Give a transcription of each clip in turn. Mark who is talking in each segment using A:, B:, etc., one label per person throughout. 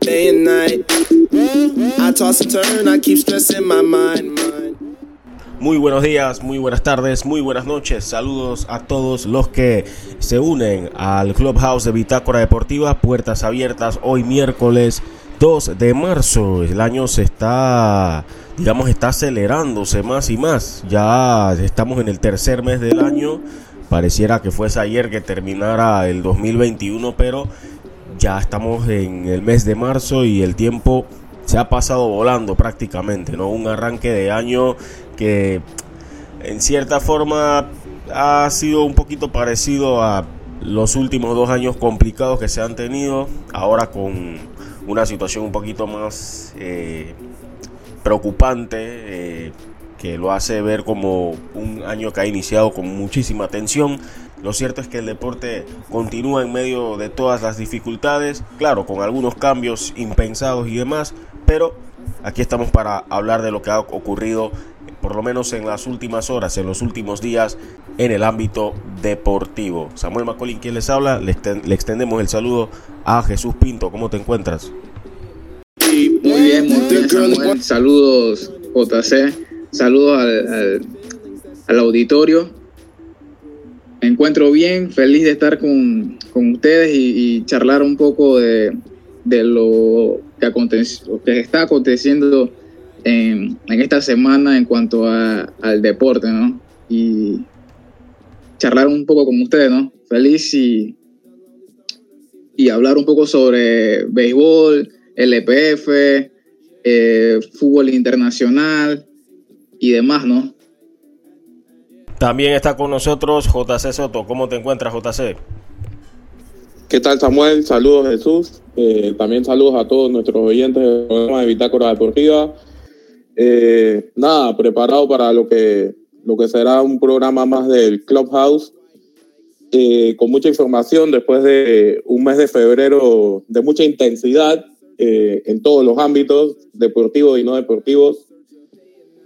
A: Day and night. I toss and turn, I keep stressing my mind.
B: Muy buenos días, muy buenas tardes, muy buenas noches. Saludos a todos los que se unen al Clubhouse de Bitácora Deportiva. Puertas abiertas hoy miércoles 2 de marzo. El año se está, digamos, está acelerándose más y más. Ya estamos en el tercer mes del año. Pareciera que fuese ayer que terminara el 2021, pero ya estamos en el mes de marzo y el tiempo se ha pasado volando prácticamente, ¿no? Un arranque de año que en cierta forma ha sido un poquito parecido a los últimos dos años complicados que se han tenido, ahora con una situación un poquito más eh, preocupante, eh, que lo hace ver como un año que ha iniciado con muchísima tensión. Lo cierto es que el deporte continúa en medio de todas las dificultades, claro, con algunos cambios impensados y demás, pero aquí estamos para hablar de lo que ha ocurrido por lo menos en las últimas horas, en los últimos días, en el ámbito deportivo. Samuel Macolín, quien les habla, le, extendemos el saludo a Jesús Pinto. ¿Cómo te encuentras?
C: Muy bien, muy bien, Samuel. Saludos, JC. Saludos al, al, auditorio. Me encuentro bien, feliz de estar con, con ustedes y, charlar un poco de, de lo que, que está aconteciendo en, en, esta semana en cuanto a, al deporte, ¿no? Y charlar un poco con ustedes, ¿no? Feliz y, y hablar un poco sobre béisbol, LPF, eh, fútbol internacional y demás, ¿no?
B: También está con nosotros JC Soto. ¿Cómo te encuentras, JC?
D: ¿Qué tal, Samuel? Saludos, Jesús. Eh, también saludos a todos nuestros oyentes del programa de Bitácora Deportiva. Eh, nada, preparado para lo que, lo que será un programa más del Clubhouse, eh, con mucha información después de un mes de febrero de mucha intensidad eh, en todos los ámbitos, deportivos y no deportivos,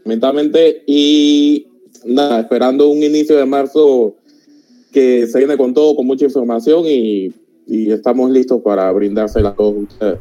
D: mentalmente, y nada, esperando un inicio de marzo que se viene con todo, con mucha información y, y estamos listos para brindársela a todos ustedes.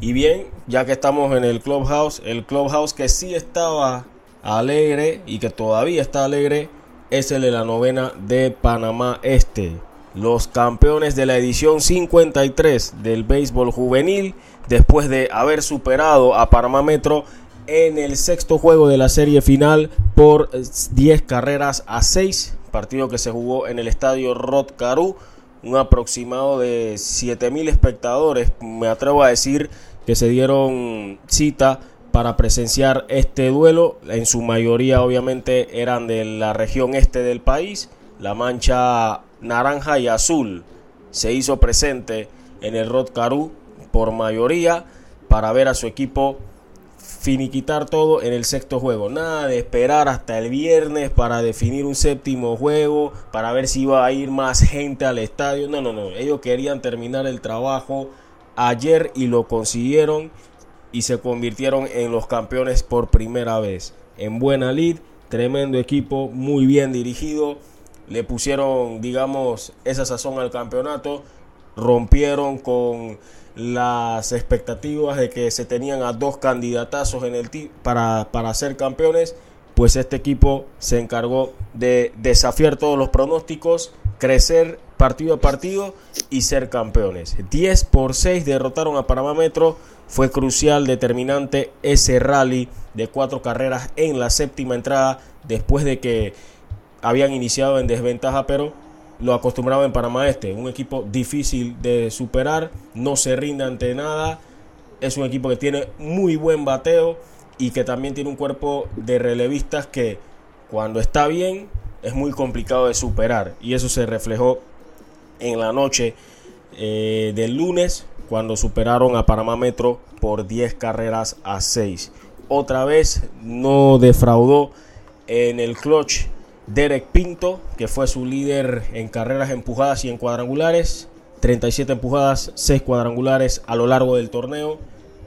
B: Y bien, ya que estamos en el Clubhouse, el Clubhouse que sí estaba alegre y que todavía está alegre es el de la novena de Panamá Este. Los campeones de la edición 53 del béisbol juvenil, después de haber superado a Panamá Metro en el sexto juego de la serie final por 10 carreras a 6, partido que se jugó en el estadio Rod Caru, un aproximado de 7000 espectadores, me atrevo a decir que se dieron cita para presenciar este duelo. En su mayoría obviamente eran de la región este del país. La mancha naranja y azul se hizo presente en el Rod Caru por mayoría para ver a su equipo finiquitar todo en el sexto juego. Nada de esperar hasta el viernes para definir un séptimo juego, para ver si iba a ir más gente al estadio. No, no, no. Ellos querían terminar el trabajo ayer y lo consiguieron y se convirtieron en los campeones por primera vez. En buena lid, tremendo equipo, muy bien dirigido. Le pusieron, digamos, esa sazón al campeonato. Rompieron con las expectativas de que se tenían a dos candidatazos en el para, para ser campeones. Pues este equipo se encargó de desafiar todos los pronósticos, crecer partido a partido y ser campeones. 10 por 6 derrotaron a Panamá Metro. Fue crucial, determinante ese rally de cuatro carreras en la séptima entrada después de que habían iniciado en desventaja, pero lo acostumbraba en Panamá Este. Un equipo difícil de superar, no se rinde ante nada. Es un equipo que tiene muy buen bateo y que también tiene un cuerpo de relevistas que cuando está bien es muy complicado de superar. Y eso se reflejó en la noche eh, del lunes cuando superaron a Panamá Metro por 10 carreras a 6. Otra vez no defraudó en el clutch Derek Pinto, que fue su líder en carreras empujadas y en cuadrangulares. 37 empujadas, 6 cuadrangulares a lo largo del torneo.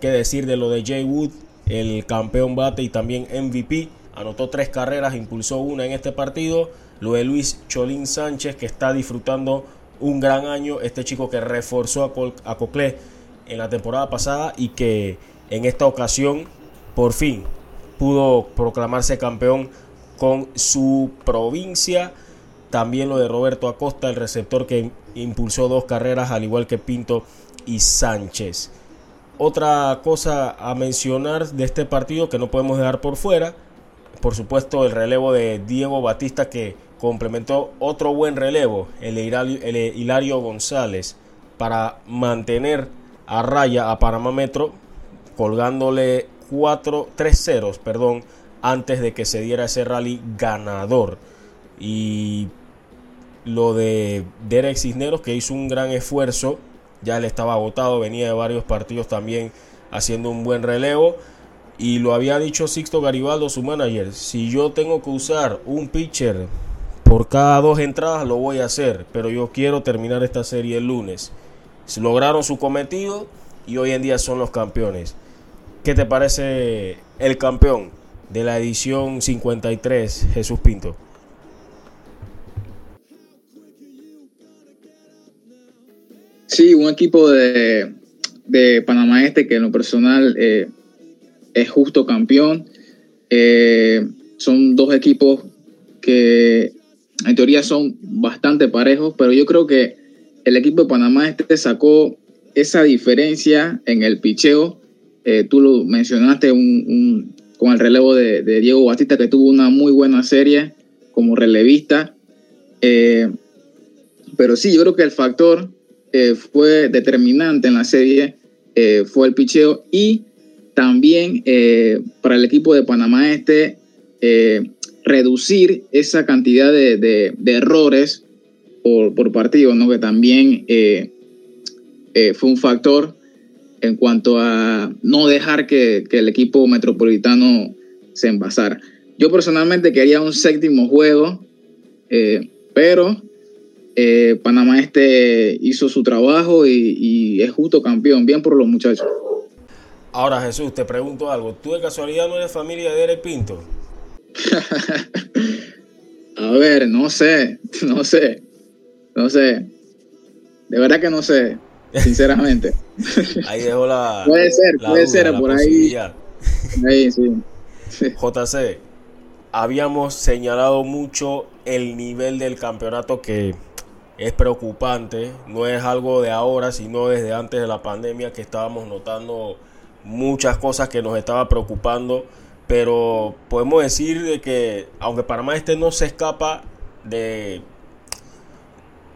B: Qué decir de lo de Jay Wood, el campeón bate y también MVP. Anotó 3 carreras, impulsó una en este partido. Lo de Luis Cholín Sánchez, que está disfrutando un gran año este chico que reforzó a, a Coclé en la temporada pasada y que en esta ocasión por fin pudo proclamarse campeón con su provincia. También lo de Roberto Acosta, el receptor que impulsó dos carreras, al igual que Pinto y Sánchez. Otra cosa a mencionar de este partido que no podemos dejar por fuera, por supuesto el relevo de Diego Batista que complementó otro buen relevo, el Hilario, González, para mantener a raya a Panamá Metro, colgándole 4, 3 ceros, perdón, antes de que se diera ese rally ganador. Y lo de Derek Cisneros, que hizo un gran esfuerzo, ya le estaba agotado, venía de varios partidos también haciendo un buen relevo. Y lo había dicho Sixto Garibaldo, su manager, si yo tengo que usar un pitcher por cada dos entradas, lo voy a hacer, pero yo quiero terminar esta serie el lunes. Lograron su cometido y hoy en día son los campeones. ¿Qué te parece el campeón de la edición 53, Jesús Pinto?
C: Sí, un equipo de, Panamá Este que en lo personal eh, es justo campeón. Eh, son dos equipos que en teoría son bastante parejos, pero yo creo que el equipo de Panamá Este sacó esa diferencia en el picheo eh, tú lo mencionaste un, con el relevo de, Diego Batista, que tuvo una muy buena serie como relevista. Eh, pero sí, yo creo que el factor eh, fue determinante en la serie, fue el picheo y también para el equipo de Panamá Este reducir esa cantidad de, errores por, por, partido, ¿no? que también fue un factor en cuanto a no dejar que, el equipo metropolitano se envasara. Yo personalmente quería un séptimo juego, eh, pero eh, Panamá este hizo su trabajo y, es justo campeón. Bien por los muchachos.
B: Ahora Jesús, te pregunto algo. ¿Tú de casualidad no eres familia de Derek Pinto?
C: a ver, no sé, no sé, no sé. De verdad que no sé sinceramente.
B: Ahí dejó la.
C: Puede ser, puede ser, por ahí. Ahí, sí.
B: JC, habíamos señalado mucho el nivel del campeonato que es preocupante. No es algo de ahora, sino desde antes de la pandemia que estábamos notando muchas cosas que nos estaba preocupando. Pero podemos decir de que, aunque Panamá este no se escapa de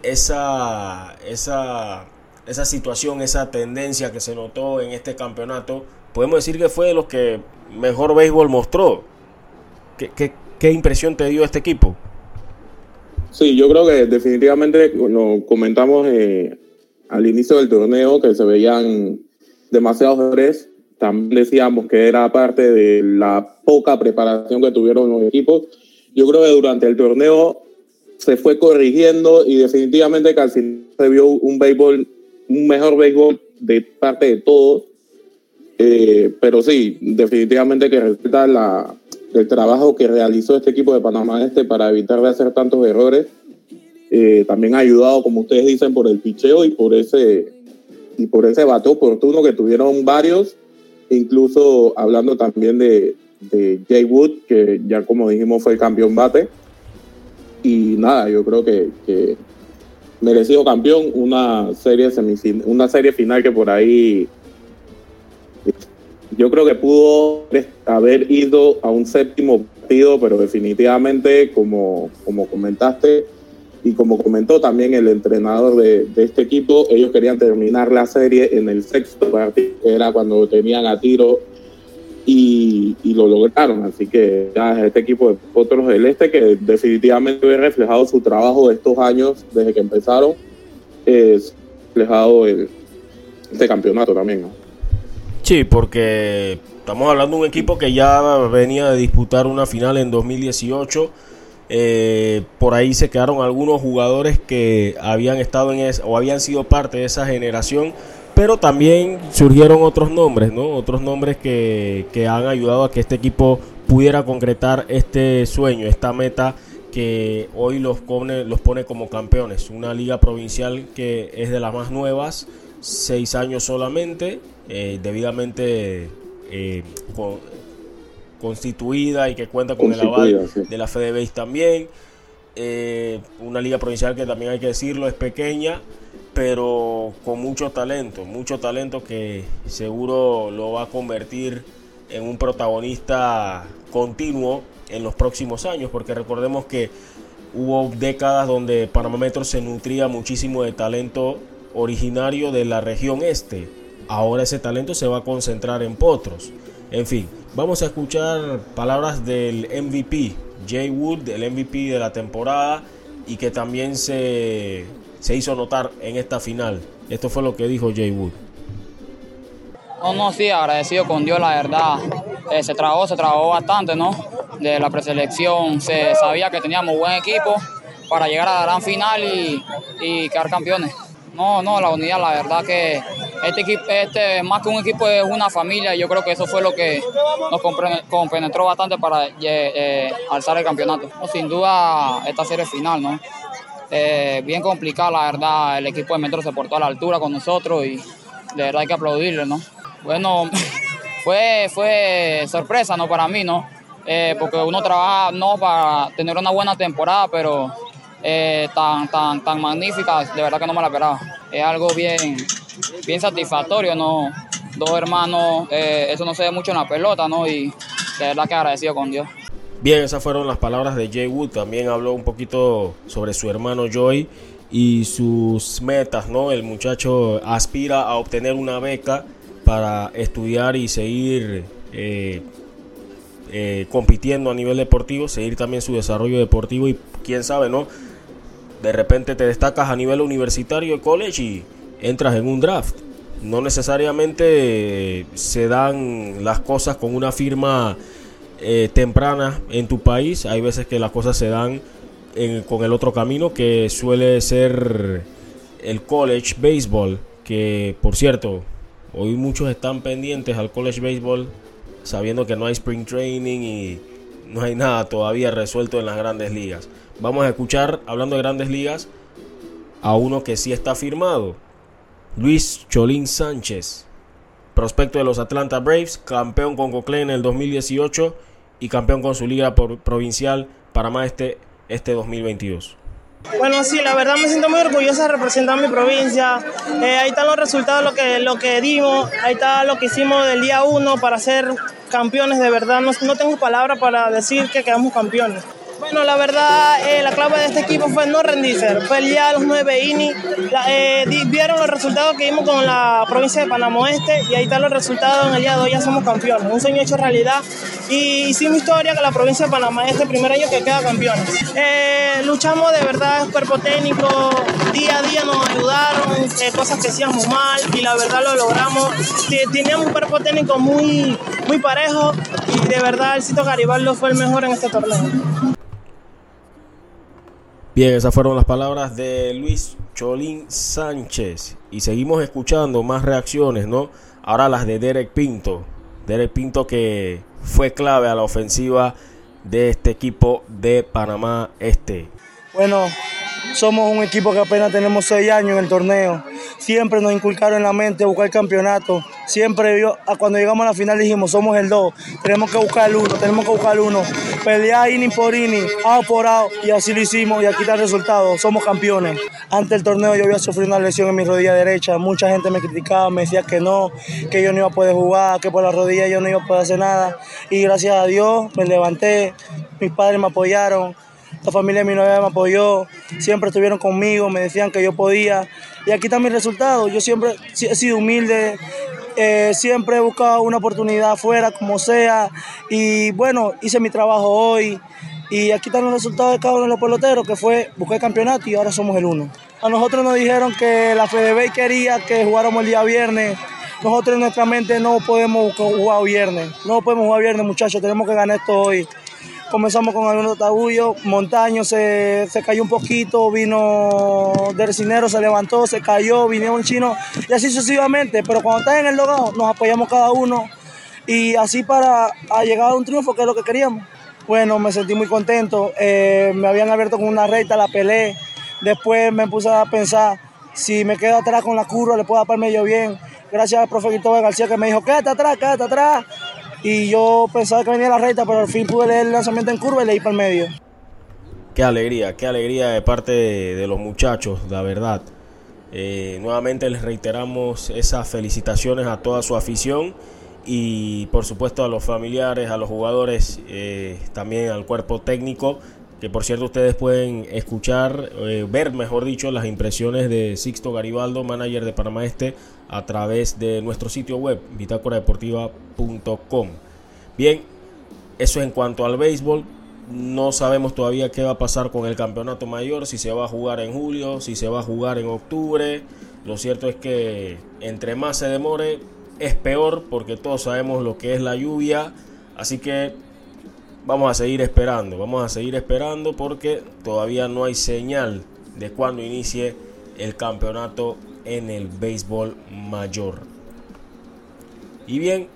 B: esa, esa esa situación, esa tendencia que se notó en este campeonato, podemos decir que fue de los que mejor béisbol mostró. ¿Qué, impresión te dio este equipo?
D: Sí, yo creo que definitivamente lo comentamos eh, al inicio del torneo que se veían demasiados errores. También decíamos que era parte de la poca preparación que tuvieron los equipos. Yo creo que durante el torneo se fue corrigiendo y definitivamente final se vio un béisbol un mejor béisbol de parte de todos. Eh, pero sí, definitivamente que respeta la, el trabajo que realizó este equipo de Panamá Este para evitar de hacer tantos errores. Eh, también ha ayudado, como ustedes dicen, por el picheo y por ese y por ese bate oportuno que tuvieron varios, incluso hablando también de, de Jay Wood, que ya como dijimos fue el campeón bate. Y nada, yo creo que, que merecido campeón, una serie una serie final que por ahí yo creo que pudo haber ido a un séptimo partido, pero definitivamente, como, como comentaste y como comentó también el entrenador de, este equipo, ellos querían terminar la serie en el sexto partido, que era cuando tenían a tiro y, lo lograron. Así que este equipo de Potros del Este, que definitivamente ha reflejado su trabajo de estos años desde que empezaron, es reflejado en este campeonato también. ¿no?
B: Sí, porque estamos hablando de un equipo que ya venía de disputar una final en 2018. Eh, por ahí se quedaron algunos jugadores que habían estado en o habían sido parte de esa generación pero también surgieron otros nombres, ¿no? Otros nombres que, han ayudado a que este equipo pudiera concretar este sueño, esta meta que hoy los pone, los pone como campeones. Una liga provincial que es de las más nuevas, seis años solamente, eh, debidamente eh, constituida y que cuenta con el aval de la FedeBase también. Eh, una liga provincial que también hay que decirlo es pequeña, pero con mucho talento, mucho talento que seguro lo va a convertir en un protagonista continuo en los próximos años, porque recordemos que hubo décadas donde Panamá Metro se nutría muchísimo de talento originario de la región este. Ahora ese talento se va a concentrar en Potros. En fin, vamos a escuchar palabras del MVP, Jay Wood, el MVP de la temporada y que también se, se hizo notar en esta final. Esto fue lo que dijo Jay Wood.
E: No, no, sí, agradecido con Dios, la verdad. Eh, se trabajó, se trabajó bastante, ¿no? De la preselección, se sabía que teníamos buen equipo para llegar a la gran final y, y quedar campeones. No, no, la unidad, la verdad que este equipo, este, más que un equipo es una familia, yo creo que eso fue lo que nos compenetró bastante para eh, eh, alzar el campeonato. sin duda, esta serie final, ¿no? Eh, bien complicada, la verdad, el equipo de Metro se portó a la altura con nosotros y de verdad hay que aplaudirle, ¿no? Bueno, fue, fue sorpresa, ¿no? Para mí, ¿no? porque uno trabaja, no para tener una buena temporada, pero tan, tan, tan magnífica, de verdad que no me la esperaba. Es algo bien, bien satisfactorio, ¿no? Dos hermanos, eh, eso no se ve mucho en la pelota, ¿no? Y de verdad que agradecido con Dios.
B: Bien, esas fueron las palabras de Jay Wood. También habló un poquito sobre su hermano Joy y sus metas, ¿no? El muchacho aspira a obtener una beca para estudiar y seguir eh, eh, compitiendo a nivel deportivo, seguir también su desarrollo deportivo y quién sabe, ¿no? De repente te destacas a nivel universitario de college y entras en un draft. No necesariamente se dan las cosas con una firma eh, temprana en tu país. Hay veces que las cosas se dan con el otro camino que suele ser el college baseball. Que por cierto, hoy muchos están pendientes al college baseball sabiendo que no hay spring training y no hay nada todavía resuelto en las grandes ligas. Vamos a escuchar, hablando de grandes ligas, a uno que sí está firmado. Luis Cholín Sánchez, prospecto de los Atlanta Braves, campeón con Cocle en el 2018 y campeón con su liga provincial Panamá este, este 2022.
F: Bueno, sí, la verdad me siento muy orgullosa de representar mi provincia. Eh, ahí están los resultados, lo que, lo que dimos, ahí está lo que hicimos del día 1 para ser campeones de verdad. No, no tengo palabras para decir que quedamos campeones. Bueno, la verdad, eh, la clave de este equipo fue no rendirse, pelear los nueve innings. Eh, vieron los resultados que vimos con la provincia de Panamá Oeste y ahí están los resultados en el día de hoy, ya somos campeones. Un sueño hecho realidad y hicimos historia con la provincia de Panamá Este, primer año que queda campeones. Eh, luchamos de verdad, cuerpo técnico, día a día nos ayudaron, cosas que hacíamos mal y la verdad lo logramos. Teníamos un cuerpo técnico muy, muy parejo y de verdad el Cito Garibaldo fue el mejor en este torneo.
B: Bien, esas fueron las palabras de Luis Cholín Sánchez. Y seguimos escuchando más reacciones, ¿no? Ahora las de Derek Pinto. Derek Pinto que fue clave a la ofensiva de este equipo de Panamá Este.
G: Bueno, somos un equipo que apenas tenemos seis años en el torneo. Siempre nos inculcaron en la mente buscar el campeonato. Siempre cuando llegamos a la final dijimos, somos el 2, tenemos que buscar el 1, tenemos que buscar el 1. Pelear inning por inning, out por out, y así lo hicimos y aquí está el resultado, somos campeones. Antes del torneo yo había sufrido una lesión en mi rodilla derecha, mucha gente me criticaba, me decía que no, que yo no iba a poder jugar, que por la rodilla yo no iba a poder hacer nada. Y gracias a Dios me levanté, mis padres me apoyaron, la familia de mi novia me apoyó, siempre estuvieron conmigo, me decían que yo podía. Y aquí está mi resultado. Yo siempre he sido humilde, eh, siempre he buscado una oportunidad afuera, como sea. Y bueno, hice mi trabajo hoy. Y aquí están los resultados de cada uno de los peloteros, que fue buscar el campeonato y ahora somos el uno. A nosotros nos dijeron que la FDB quería que jugáramos el día viernes. Nosotros en nuestra mente no podemos jugar viernes. No podemos jugar viernes, muchachos. Tenemos que ganar esto hoy. Comenzamos con algunos tabullos, Montaño se, cayó un poquito, vino Dercinero, se levantó, se cayó, vino un chino y así sucesivamente. Pero cuando está en el logado nos apoyamos cada uno y así para llegar a un triunfo que es lo que queríamos. Bueno, me sentí muy contento. Eh, me habían abierto con una recta, la pelé. Después me puse a pensar, si me quedo atrás con la curva, le puedo dar medio bien. Gracias al profe Cristóbal García que me dijo, quédate atrás, quédate atrás. Y yo pensaba que venía la recta, pero al fin pude leer el lanzamiento en curva y leí para el medio.
B: Qué alegría, qué alegría de parte de, los muchachos, la verdad. Eh, nuevamente les reiteramos esas felicitaciones a toda su afición y por supuesto a los familiares, a los jugadores, eh, también al cuerpo técnico, que por cierto ustedes pueden escuchar, eh, ver mejor dicho, las impresiones de Sixto Garibaldo, manager de Panamá Este, a través de nuestro sitio web, bitácoradeportiva.com. Bien, eso en cuanto al béisbol. No sabemos todavía qué va a pasar con el campeonato mayor, si se va a jugar en julio, si se va a jugar en octubre. Lo cierto es que entre más se demore, es peor porque todos sabemos lo que es la lluvia. Así que vamos a seguir esperando, vamos a seguir esperando porque todavía no hay señal de cuando inicie el campeonato en el béisbol mayor. Y bien,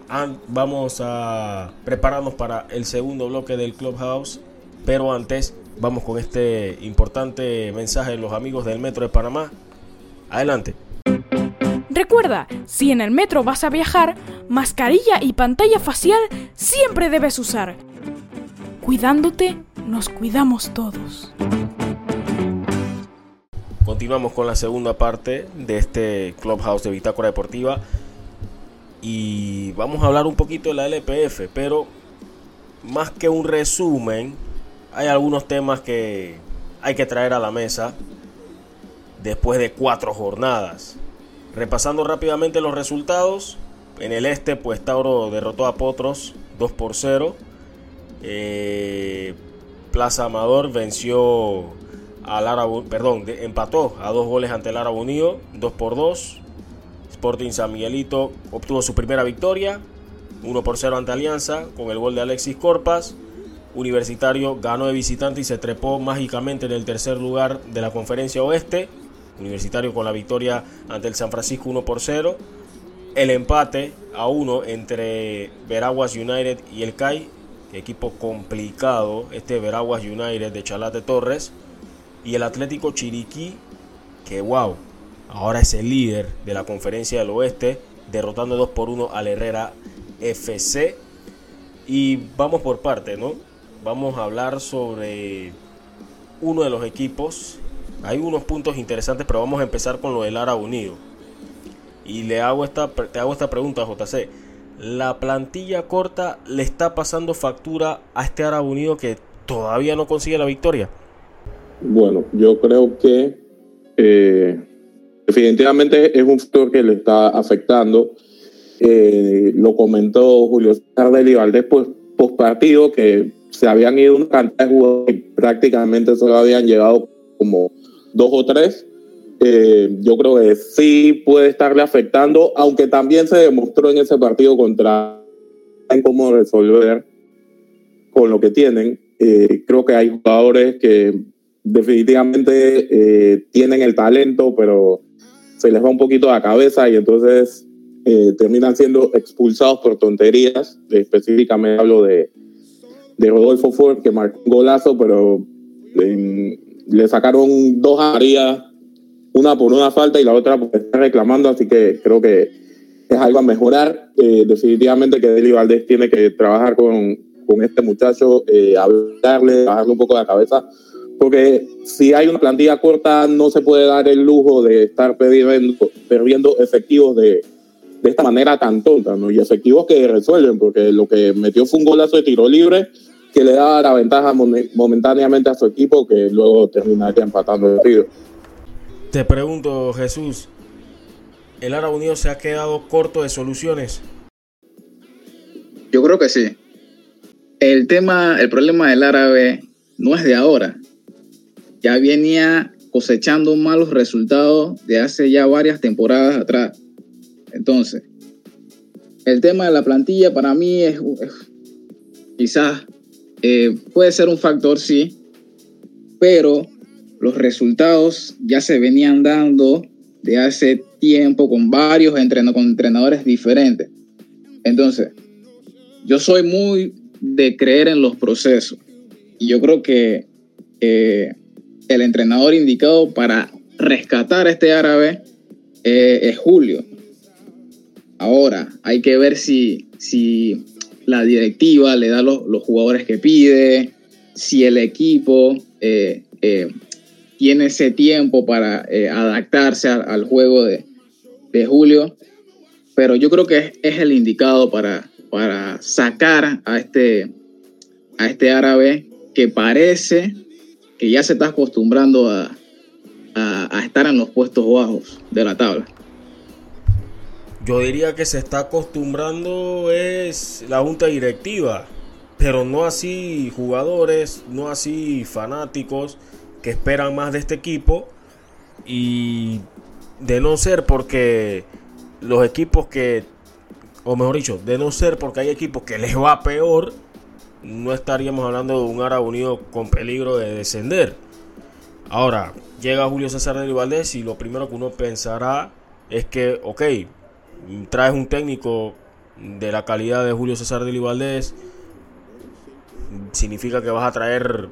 B: vamos a prepararnos para el segundo bloque del Clubhouse. Pero antes, vamos con este importante mensaje de los amigos del Metro de Panamá. Adelante.
H: Recuerda, si en el metro vas a viajar, mascarilla y pantalla facial siempre debes usar. Cuidándote, nos cuidamos todos.
B: Continuamos con la segunda parte de este Clubhouse de Bitácora Deportiva y vamos a hablar un poquito de la LPF, pero más que un resumen, hay algunos temas que hay que traer a la mesa después de cuatro jornadas. Repasando rápidamente los resultados, en el este pues Tauro derrotó a Potros 2 por 0. Eh, Plaza Amador venció a Lara, perdón, empató a dos goles ante Lara Unido, 2 por 2. Sporting San Miguelito obtuvo su primera victoria, 1 por 0 ante Alianza, con el gol de Alexis Corpas. Universitario ganó de visitante y se trepó mágicamente en el tercer lugar de la conferencia oeste. Universitario con la victoria ante el San Francisco 1 por 0. El empate a 1 entre Veraguas United y el CAI. Equipo complicado este Veraguas United de Chalate Torres. Y el Atlético Chiriquí, que wow, ahora es el líder de la conferencia del oeste, derrotando 2 por 1 al Herrera FC. Y vamos por parte, ¿no? Vamos a hablar sobre uno de los equipos. Hay unos puntos interesantes, pero vamos a empezar con lo del Ara Unido. Y le hago esta, te hago esta pregunta, JC. ¿La plantilla corta le está pasando factura a este Ara Unido que todavía no consigue la victoria?
D: Bueno, yo creo que eh, definitivamente es un factor que le está afectando. Eh, lo comentó Julio César de Valdés pues, post partido que se habían ido una cantidad de jugadores y prácticamente solo habían llegado como dos o tres. Eh, yo creo que sí puede estarle afectando, aunque también se demostró en ese partido contra en cómo resolver con lo que tienen. Eh, creo que hay jugadores que definitivamente eh, tienen el talento, pero se les va un poquito la cabeza y entonces eh, terminan siendo expulsados por tonterías. Específicamente hablo de, de Rodolfo Ford, que marcó un golazo, pero le sacaron dos áreas, una por una falta y la otra por estar reclamando, así que creo que es algo a mejorar. Eh, definitivamente que Deli Valdés tiene que trabajar con, con este muchacho, hablarle, bajarle un poco la cabeza porque si hay una plantilla corta no se puede dar el lujo de estar perdiendo, perdiendo efectivos de, de esta manera tan tonta, ¿no? Y efectivos que resuelven, porque lo que metió fue un golazo de tiro libre que le da la ventaja momentáneamente a su equipo que luego terminaría empatando el partido.
B: Te pregunto, Jesús, ¿el Árabe Unido se ha quedado corto de soluciones?
C: Yo creo que sí. El tema, el problema del árabe no es de ahora ya venía cosechando malos resultados de hace ya varias temporadas atrás. Entonces, el tema de la plantilla para mí es, quizás eh, puede ser un factor, sí, pero los resultados ya se venían dando de hace tiempo con varios con entrenadores diferentes. Entonces, yo soy muy de creer en los procesos. y yo creo que eh, el entrenador indicado para rescatar a este árabe eh, es Julio. Ahora, hay que ver si, si la directiva le da los, los jugadores que pide, si el equipo eh, tiene ese tiempo para adaptarse al, juego de, de, Julio. Pero yo creo que es, es el indicado para, para sacar a este, a este árabe que parece ya se está acostumbrando a, estar en los puestos bajos de la tabla.
B: Yo diría que se está acostumbrando es la junta directiva, pero no así jugadores, no así fanáticos que esperan más de este equipo y de no ser porque los equipos que, o mejor dicho, de no ser porque hay equipos que les va peor, no estaríamos hablando de un Ara Unido con peligro de descender. Ahora, llega Julio César de Valdés y lo primero que uno pensará es que, ok, traes un técnico de la calidad de Julio César de Valdés, significa que vas a traer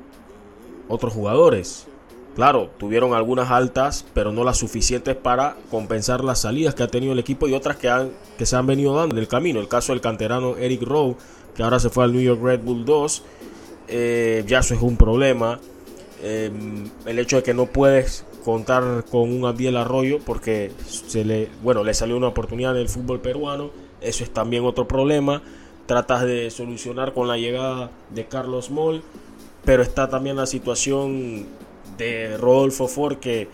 B: otros jugadores. Claro, tuvieron algunas altas, pero no las suficientes para compensar las salidas que ha tenido el equipo y otras que, han, que se han venido dando en el camino. El caso del canterano Eric Rowe, que ahora se fue al New York Red Bull 2, eh, ya eso es un problema. Em, el hecho de que no puedes contar con un Abdiel Arroyo porque se le, bueno, le salió una oportunidad en el fútbol peruano, eso es también otro problema. Tratas de solucionar con la llegada de Carlos Moll, pero está también la situación de Rodolfo Ford que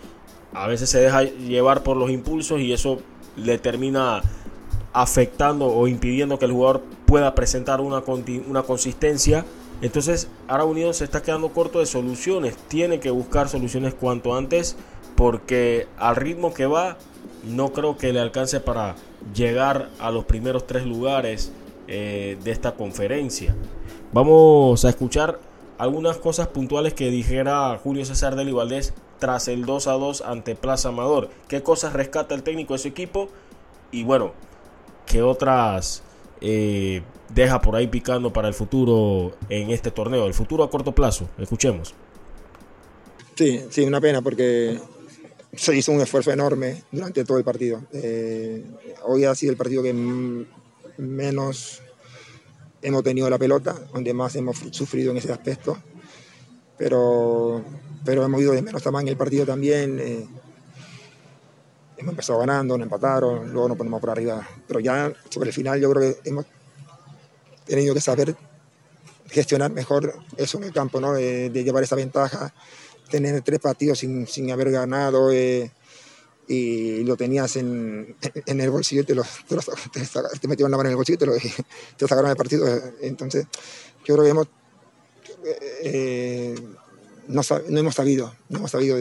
B: a veces se deja llevar por los impulsos y eso le termina afectando o impidiendo que el jugador pueda presentar una, una consistencia. Entonces, ahora Unido se está quedando corto de soluciones. Tiene que buscar soluciones cuanto antes porque al ritmo que va, no creo que le alcance para llegar a los primeros tres lugares eh, de esta conferencia. Vamos a escuchar algunas cosas puntuales que dijera Julio César del Valdés tras el 2 a 2 ante Plaza Amador. ¿Qué cosas rescata el técnico de su equipo? Y bueno, ¿qué otras eh, deja por ahí picando para el futuro en este torneo? El futuro a corto plazo. Escuchemos.
I: Sí, sí, una pena porque se hizo un esfuerzo enorme durante todo el partido. Eh, hoy ha sido el partido que menos hemos tenido la pelota, donde más hemos sufrido en ese aspecto, pero, pero hemos ido de menos tamaño el partido también. Eh, hemos empezado ganando, nos empataron, luego nos ponemos por arriba, pero ya sobre el final yo creo que hemos tenido que saber gestionar mejor eso en el campo, ¿no? de, llevar esa ventaja, tener tres partidos sin, sin haber ganado. Eh, y lo tenías en, en el bolsillo, te, lo, te, lo, te, la mano en el bolsillo y te, lo, te sacaron del partido. Entonces, yo creo que hemos, eh, no, no, hemos sabido, no hemos sabido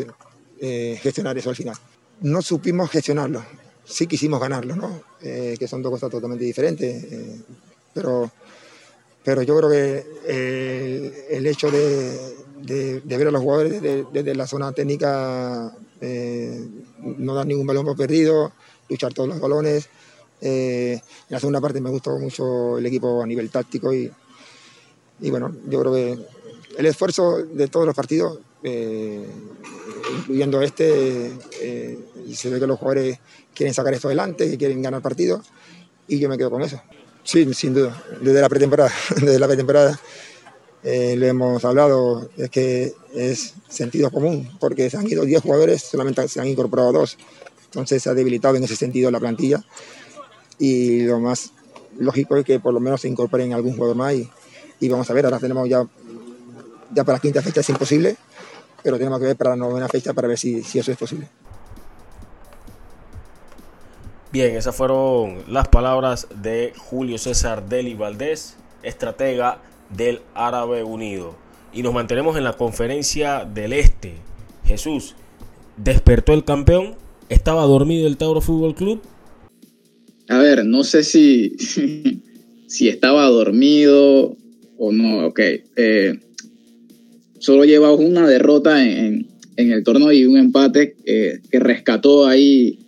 I: eh, gestionar eso al final. No supimos gestionarlo, sí quisimos ganarlo, ¿no? Eh, que son dos cosas totalmente diferentes, eh, pero, pero yo creo que el hecho de, de, ver a los jugadores desde, desde la zona técnica eh, no dar ningún balón por perdido, luchar todos los balones. Eh, en la segunda parte me gustó mucho el equipo a nivel táctico y, y bueno, yo creo que el esfuerzo de todos los partidos, eh, incluyendo este, se ve que los jugadores quieren sacar esto adelante, que quieren ganar partidos y yo me quedo con eso. Sí, sin duda, desde la pretemporada, desde la pretemporada eh, lo hemos hablado, es que es sentido común, porque se han ido 10 jugadores, solamente se han incorporado dos. Entonces se ha debilitado en ese sentido la plantilla y lo más lógico es que por lo menos se incorporen algún jugador más y, vamos a ver, ahora tenemos ya para la quinta fecha es imposible, pero tenemos que ver para la novena fecha para ver si, si eso es posible.
B: Bien, esas fueron las palabras de Julio César Deli Valdés, estratega del Árabe Unido. Y nos mantenemos en la conferencia del Este. Jesús, ¿despertó el campeón? ¿Estaba dormido el Tauro Fútbol Club?
C: A ver, no sé si, si estaba dormido o no. Ok. Eh, solo lleva una derrota en, el torneo y un empate eh, que rescató ahí,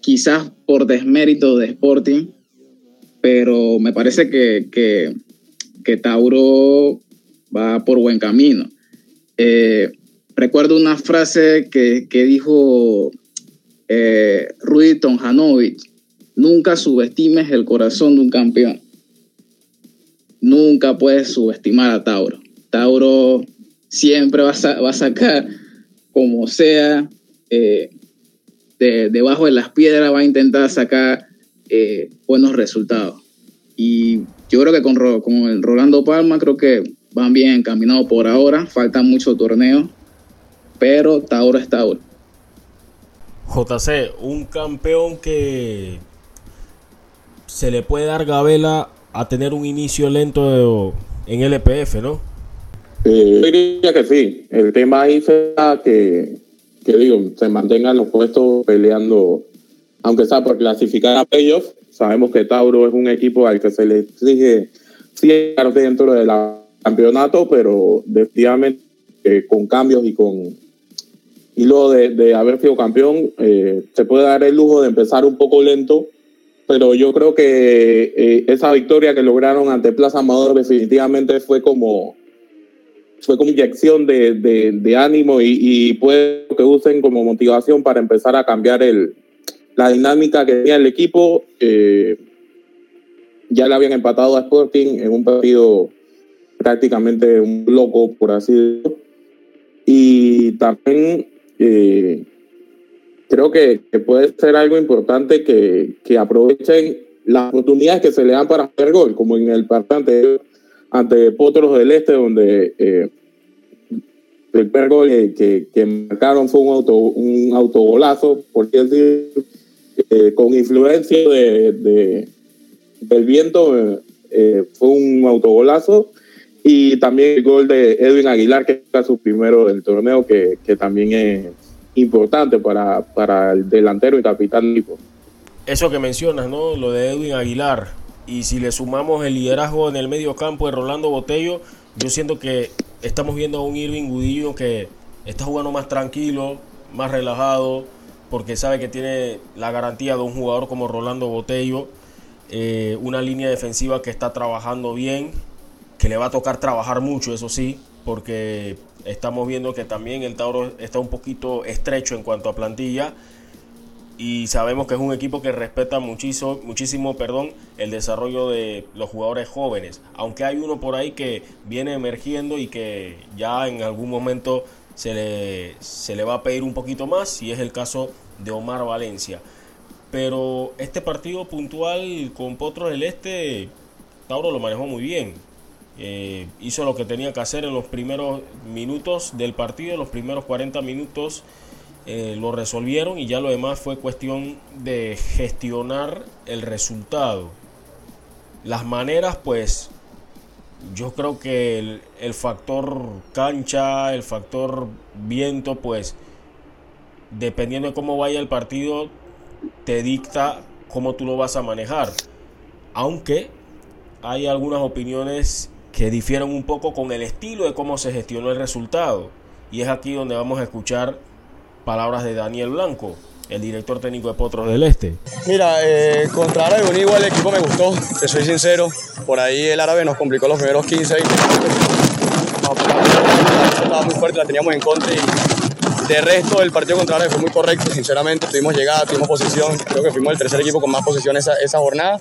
C: quizás por desmérito de Sporting, pero me parece que, que Tauro va por buen camino. Eh, recuerdo una frase que, que dijo eh, Rudy Tonjanovic, nunca subestimes el corazón de un campeón. Nunca puedes subestimar a Tauro. Tauro siempre va a, sacar, como sea, eh, de, debajo de las piedras, va a intentar sacar eh, buenos resultados. Y yo creo que con, con Rolando Palma creo que van bien encaminados por ahora, faltan muchos torneos, pero Tauro es Tauro.
B: JC, un campeón que se le puede dar gabela a tener un inicio lento en LPF, ¿no?
D: Eh, yo diría que sí. El tema ahí será que, que digo, se mantengan los puestos peleando, aunque sea por clasificar a playoffs. Sabemos que Tauro es un equipo al que se le exige cierto dentro del campeonato, pero definitivamente eh, con cambios y con y luego de, haber sido campeón, eh, se puede dar el lujo de empezar un poco lento, pero yo creo que eh, esa victoria que lograron ante Plaza Amador definitivamente fue como fue como inyección de, de, ánimo y, y, puede que usen como motivación para empezar a cambiar el, la dinámica que tenía el equipo. Eh, ya le habían empatado a Sporting en un partido prácticamente un loco, por así decirlo. Y también eh, creo que, puede ser algo importante que, que, aprovechen las oportunidades que se le dan para hacer gol, como en el partido anterior ante Potros del Este, donde eh, el primer gol que, que, marcaron fue un, auto, un autogolazo, por decir, eh, con influencia de, de del viento, eh, fue un autogolazo. Y también el gol de Edwin Aguilar, que es su primero del torneo, que, que también es importante para, para el delantero y capitán equipo.
B: Eso que mencionas, ¿no? Lo de Edwin Aguilar. Y si le sumamos el liderazgo en el medio campo de Rolando Botello, yo siento que estamos viendo a un Irving Gudillo que está jugando más tranquilo, más relajado, porque sabe que tiene la garantía de un jugador como Rolando Botello, eh, una línea defensiva que está trabajando bien, que le va a tocar trabajar mucho, eso sí, porque estamos viendo que también el Tauro está un poquito estrecho en cuanto a plantilla y sabemos que es un equipo que respeta muchísimo, muchísimo perdón, el desarrollo de los jugadores jóvenes. Aunque hay uno por ahí que viene emergiendo y que ya en algún momento se le, se le va a pedir un poquito más, y es el caso de Omar Valencia. Pero este partido puntual con Potros del Este, Tauro lo manejó muy bien. Eh, hizo lo que tenía que hacer en los primeros minutos del partido, los primeros 40 minutos eh, lo resolvieron y ya lo demás fue cuestión de gestionar el resultado. Las maneras, pues, yo creo que el, factor cancha, el factor viento, pues, dependiendo de cómo vaya el partido, te dicta cómo tú lo vas a manejar. Aunque hay algunas opiniones que difieren un poco con el estilo de cómo se gestionó el resultado. Y es aquí donde vamos a escuchar Palabras de Daniel Blanco, el director técnico de Potros del Este.
J: Mira, eh, contra Árabe igual el equipo me gustó, te soy sincero. Por ahí el Árabe nos complicó los primeros 15, 20 minutos. Estaba muy fuerte, la teníamos en contra y de resto el partido contra Árabe fue muy correcto, sinceramente. Tuvimos llegada, tuvimos posición. Creo que fuimos el tercer equipo con más posición esa, esa jornada.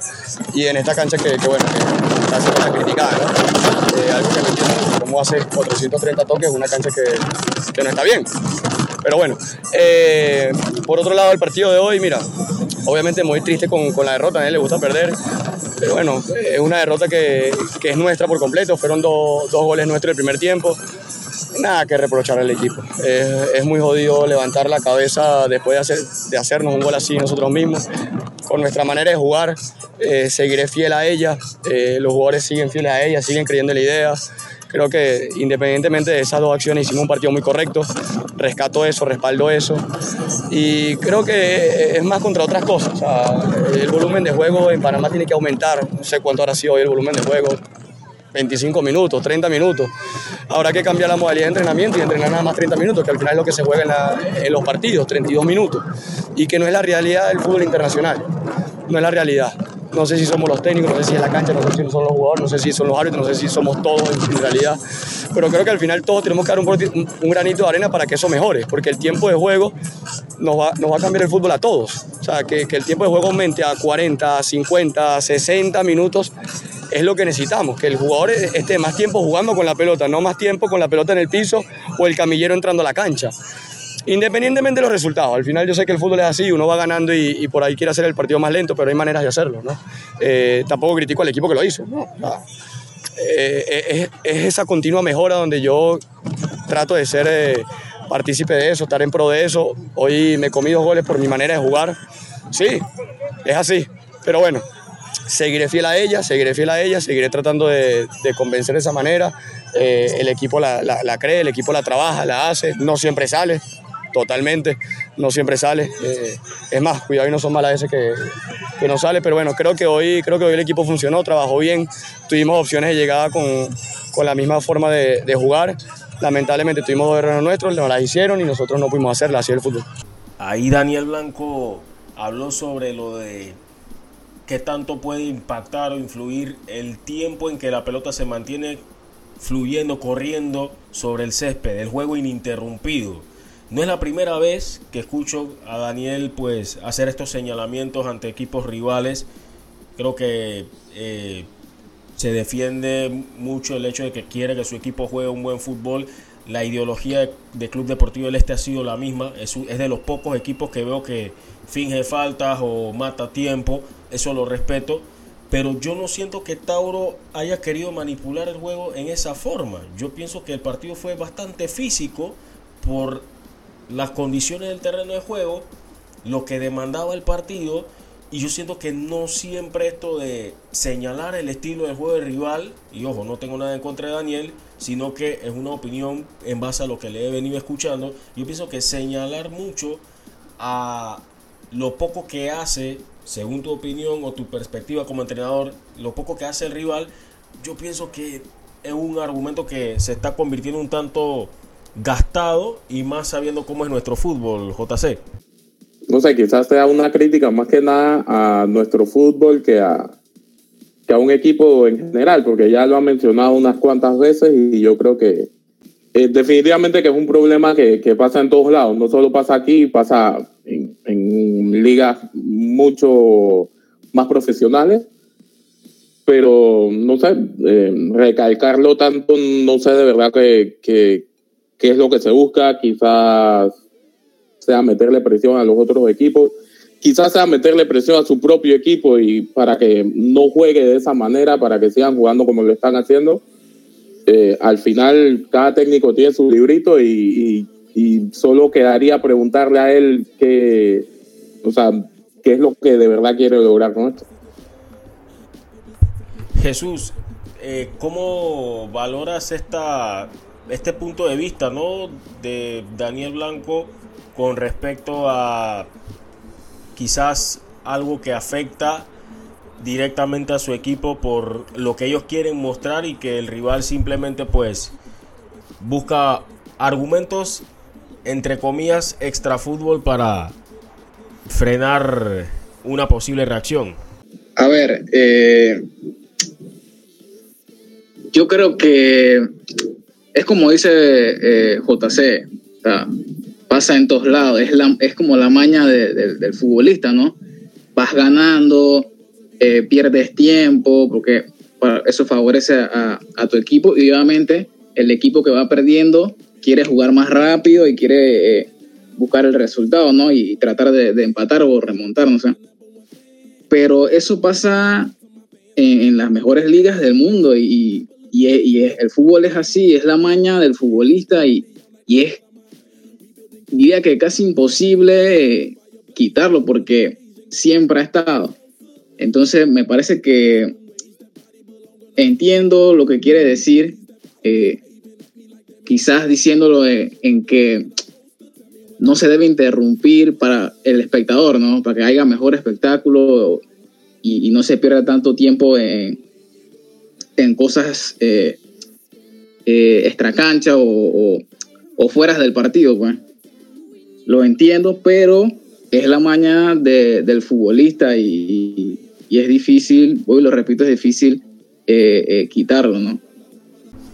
J: Y en esta cancha que, bueno, que está siendo criticada, ¿no? Eh, algo que no entiendo, cómo hace 430 toques una cancha que, que no está bien. Pero bueno, eh, por otro lado, el partido de hoy, mira, obviamente muy triste con, con la derrota, él le gusta perder, pero bueno, es una derrota que, que es nuestra por completo, fueron dos goles nuestros el primer tiempo, nada que reprochar al equipo. Es, es, muy jodido levantar la cabeza después de, hacer, de hacernos un gol así nosotros mismos. Con nuestra manera de jugar, eh, seguiré fiel a ella, eh, los jugadores siguen fieles a ella, siguen creyendo en la idea. Creo que independientemente de esas dos acciones hicimos un partido muy correcto, rescato eso, respaldo eso y creo que es más contra otras cosas. el volumen de juego en Panamá tiene que aumentar, no sé cuánto habrá sido hoy el volumen de juego, 25 minutos, 30 minutos. Habrá que cambiar la modalidad de entrenamiento y entrenar nada más 30 minutos, que al final es lo que se juega en, en, los partidos, 32 minutos, y que no es la realidad del fútbol internacional, no es la realidad. No sé si somos los técnicos, no sé si es la cancha, no sé si son los jugadores, no sé si son los árbitros, no sé si somos todos en, realidad. Pero creo que al final todos tenemos que dar un, un, granito de arena para que eso mejore, porque el tiempo de juego nos va, nos va a cambiar el fútbol a todos. O sea, que, que el tiempo de juego aumente a 40, 50, 60 minutos es lo que necesitamos, que el jugador esté más tiempo jugando con la pelota, no más tiempo con la pelota en el piso o el camillero entrando a la cancha. Independientemente de los resultados, al final yo sé que el fútbol es así, uno va ganando y, por ahí quiere hacer el partido más lento, pero hay maneras de hacerlo. ¿no? Eh, tampoco critico al equipo que lo hizo. ¿no? Eh, es, esa continua mejora donde yo trato de ser eh, partícipe de eso, estar en pro de eso. Hoy me comí dos goles por mi manera de jugar. Sí, es así, pero bueno, seguiré fiel a ella, seguiré fiel a ella, seguiré tratando de, convencer de esa manera. el equipo la, cree, el equipo la trabaja, la hace, no siempre sale, totalmente, no siempre sale. Eh, es más, cuidado y no son malas veces que, que, no sale, pero bueno, creo que, hoy, creo que hoy el equipo funcionó, trabajó bien, tuvimos opciones de llegada con, con la misma forma de, jugar. Lamentablemente tuvimos dos errores nuestros, nos las hicieron y nosotros no pudimos hacerla, así el fútbol.
B: Ahí Daniel Blanco habló sobre lo de qué tanto puede impactar o influir el tiempo en que la pelota se mantiene fluyendo, corriendo sobre el césped, el juego ininterrumpido. No es la primera vez que escucho a Daniel pues hacer estos señalamientos ante equipos rivales. Creo que eh, se defiende mucho el hecho de que quiere que su equipo juegue un buen fútbol. La ideología de Club Deportivo del Este ha sido la misma. Es, es de los pocos equipos que veo que finge faltas o mata tiempo. Eso lo respeto. Pero yo no siento que Tauro haya querido manipular el juego en esa forma. Yo pienso que el partido fue bastante físico por las condiciones del terreno de juego, lo que demandaba el partido. Y yo siento que no siempre esto de señalar el estilo del juego del rival, y ojo, no tengo nada en contra de Daniel, sino que es una opinión en base a lo que le he venido escuchando. Yo pienso que señalar mucho a lo poco que hace, según tu opinión o tu perspectiva como entrenador, lo poco que hace el rival, yo pienso que es un argumento que se está convirtiendo un tanto gastado y más sabiendo cómo es nuestro fútbol, JC.
D: No sé, quizás sea una crítica más que nada a nuestro fútbol que a, que a un equipo en general, porque ya lo han mencionado unas cuantas veces y yo creo que eh, definitivamente que es un problema que, que, pasa en todos lados, no solo pasa aquí, pasa en, ligas mucho más profesionales pero no sé, eh, recalcarlo tanto, no sé de verdad que, qué es lo que se busca, quizás sea meterle presión a los otros equipos, quizás sea meterle presión a su propio equipo y para que no juegue de esa manera, para que sigan jugando como lo están haciendo. Eh, al final, cada técnico tiene su librito y, solo quedaría preguntarle a él qué, o sea, qué es lo que de verdad quiere lograr con esto.
B: Jesús, eh, ¿cómo valoras esta este punto de vista, ¿no? De Daniel Blanco con respecto a quizás algo que afecta directamente a su equipo por lo que ellos quieren mostrar y que el rival simplemente pues busca argumentos entre comillas extra fútbol para frenar una posible reacción.
C: A ver, eh, yo creo que es como dice eh, JC, pasa en todos lados, es, la, es como la maña del futbolista, ¿no? Vas ganando, eh, pierdes tiempo, porque eso favorece a, tu equipo y obviamente el equipo que va perdiendo quiere jugar más rápido y quiere eh, buscar el resultado, ¿no? Y, tratar de, empatar o remontar, no sé. Pero eso pasa en, las mejores ligas del mundo y, y, el fútbol es así, es la maña del futbolista y, es, diría que casi imposible quitarlo porque siempre ha estado. Entonces me parece que entiendo lo que quiere decir, eh, quizás diciéndolo en, que no se debe interrumpir para el espectador, ¿no? Para que haya mejor espectáculo y, y no se pierda tanto tiempo en, en cosas eh, eh, extracancha o, o, fuera del partido, pues. Lo entiendo, pero es la maña del futbolista y, y es difícil, hoy lo repito, es difícil eh, eh, quitarlo, ¿no?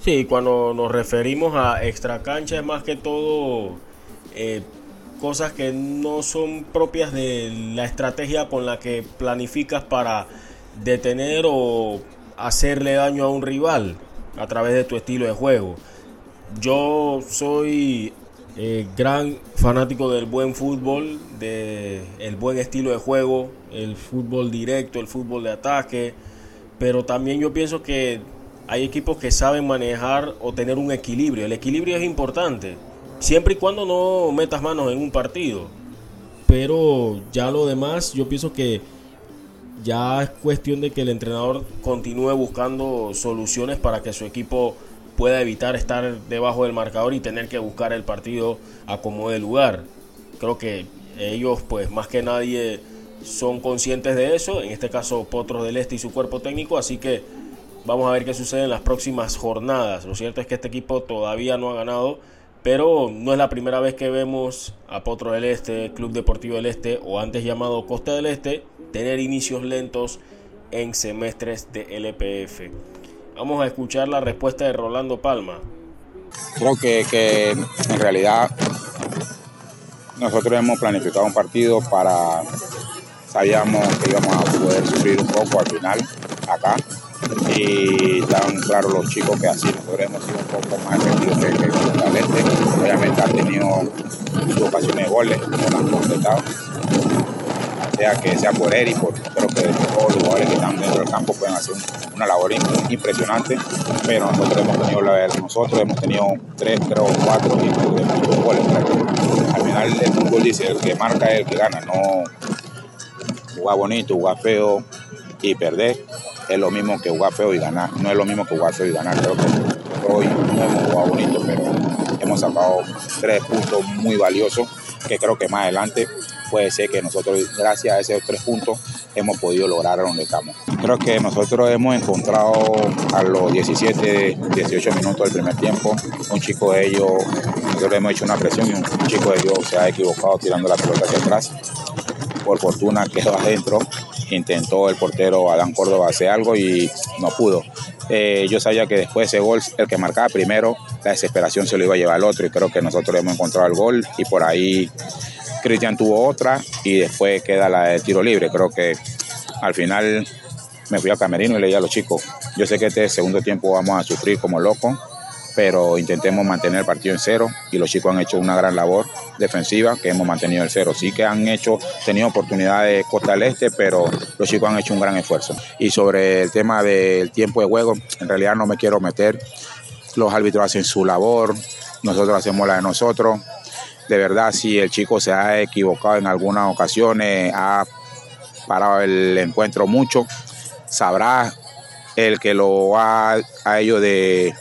B: Sí, cuando nos referimos a extra cancha es más que todo eh, cosas que no son propias de la estrategia con la que planificas para detener o hacerle daño a un rival a través de tu estilo de juego. Yo soy eh, gran fanático del buen fútbol, del el buen estilo de juego, el fútbol directo, el fútbol de ataque, pero también yo pienso que hay equipos que saben manejar o tener un equilibrio. El equilibrio es importante, siempre y cuando no metas manos en un partido. Pero ya lo demás, yo pienso que ya es cuestión de que el entrenador continúe buscando soluciones para que su equipo pueda evitar estar debajo del marcador y tener que buscar el partido a como de lugar. Creo que ellos, pues más que nadie, son conscientes de eso. En este caso, Potros del Este y su cuerpo técnico. Así que vamos a ver qué sucede en las próximas jornadas. Lo cierto es que este equipo todavía no ha ganado pero no es la primera vez que vemos a Potro del Este, Club Deportivo del Este o antes llamado Costa del Este, tener inicios lentos en semestres de LPF. Vamos a escuchar la respuesta de Rolando Palma.
K: Creo que, que en realidad nosotros hemos planificado un partido para, sabíamos que íbamos a poder sufrir un poco al final acá, y están claros los chicos que así nosotros hemos sido un poco más efectivos que, el Este. Obviamente han tenido su ocasiones de goles, no las han completado. Sea que sea por Eri, por creo que todos los jugadores que están dentro del campo pueden hacer una labor impresionante, pero nosotros hemos tenido la nosotros hemos tenido tres, tres o cuatro de muchos goles. Al final el fútbol dice el que marca es el que gana, no jugar bonito, jugar feo y perder es lo mismo que jugar feo y ganar. No es lo mismo que jugar feo y ganar. Creo que hoy no hemos jugado bonito, pero hemos sacado tres puntos muy valiosos que creo que más adelante puede ser que nosotros, gracias a esos tres puntos, hemos podido lograr a donde estamos. Creo que nosotros hemos encontrado a los 17, 18 minutos del primer tiempo, un chico de ellos, nosotros hemos hecho una presión y un chico de ellos se ha equivocado tirando la pelota hacia atrás. Por fortuna quedó adentro intentó el portero Adán Córdoba hacer algo y no pudo. Eh, yo sabía que después de ese gol, el que marcaba primero, la desesperación se lo iba a llevar al otro y creo que nosotros hemos encontrado el gol y por ahí Cristian tuvo otra y después queda la de tiro libre. Creo que al final me fui a Camerino y le dije a los chicos, yo sé que este segundo tiempo vamos a sufrir como locos, pero intentemos mantener el partido en cero y los chicos han hecho una gran labor defensiva que hemos mantenido el cero. Sí que han hecho, tenido oportunidades Costa del Este, pero los chicos han hecho un gran esfuerzo. Y sobre el tema del tiempo de juego, en realidad no me quiero meter. Los árbitros hacen su labor, nosotros hacemos la de nosotros. De verdad, si el chico se ha equivocado en algunas ocasiones, ha parado el encuentro mucho, sabrá el que lo ha a ellos de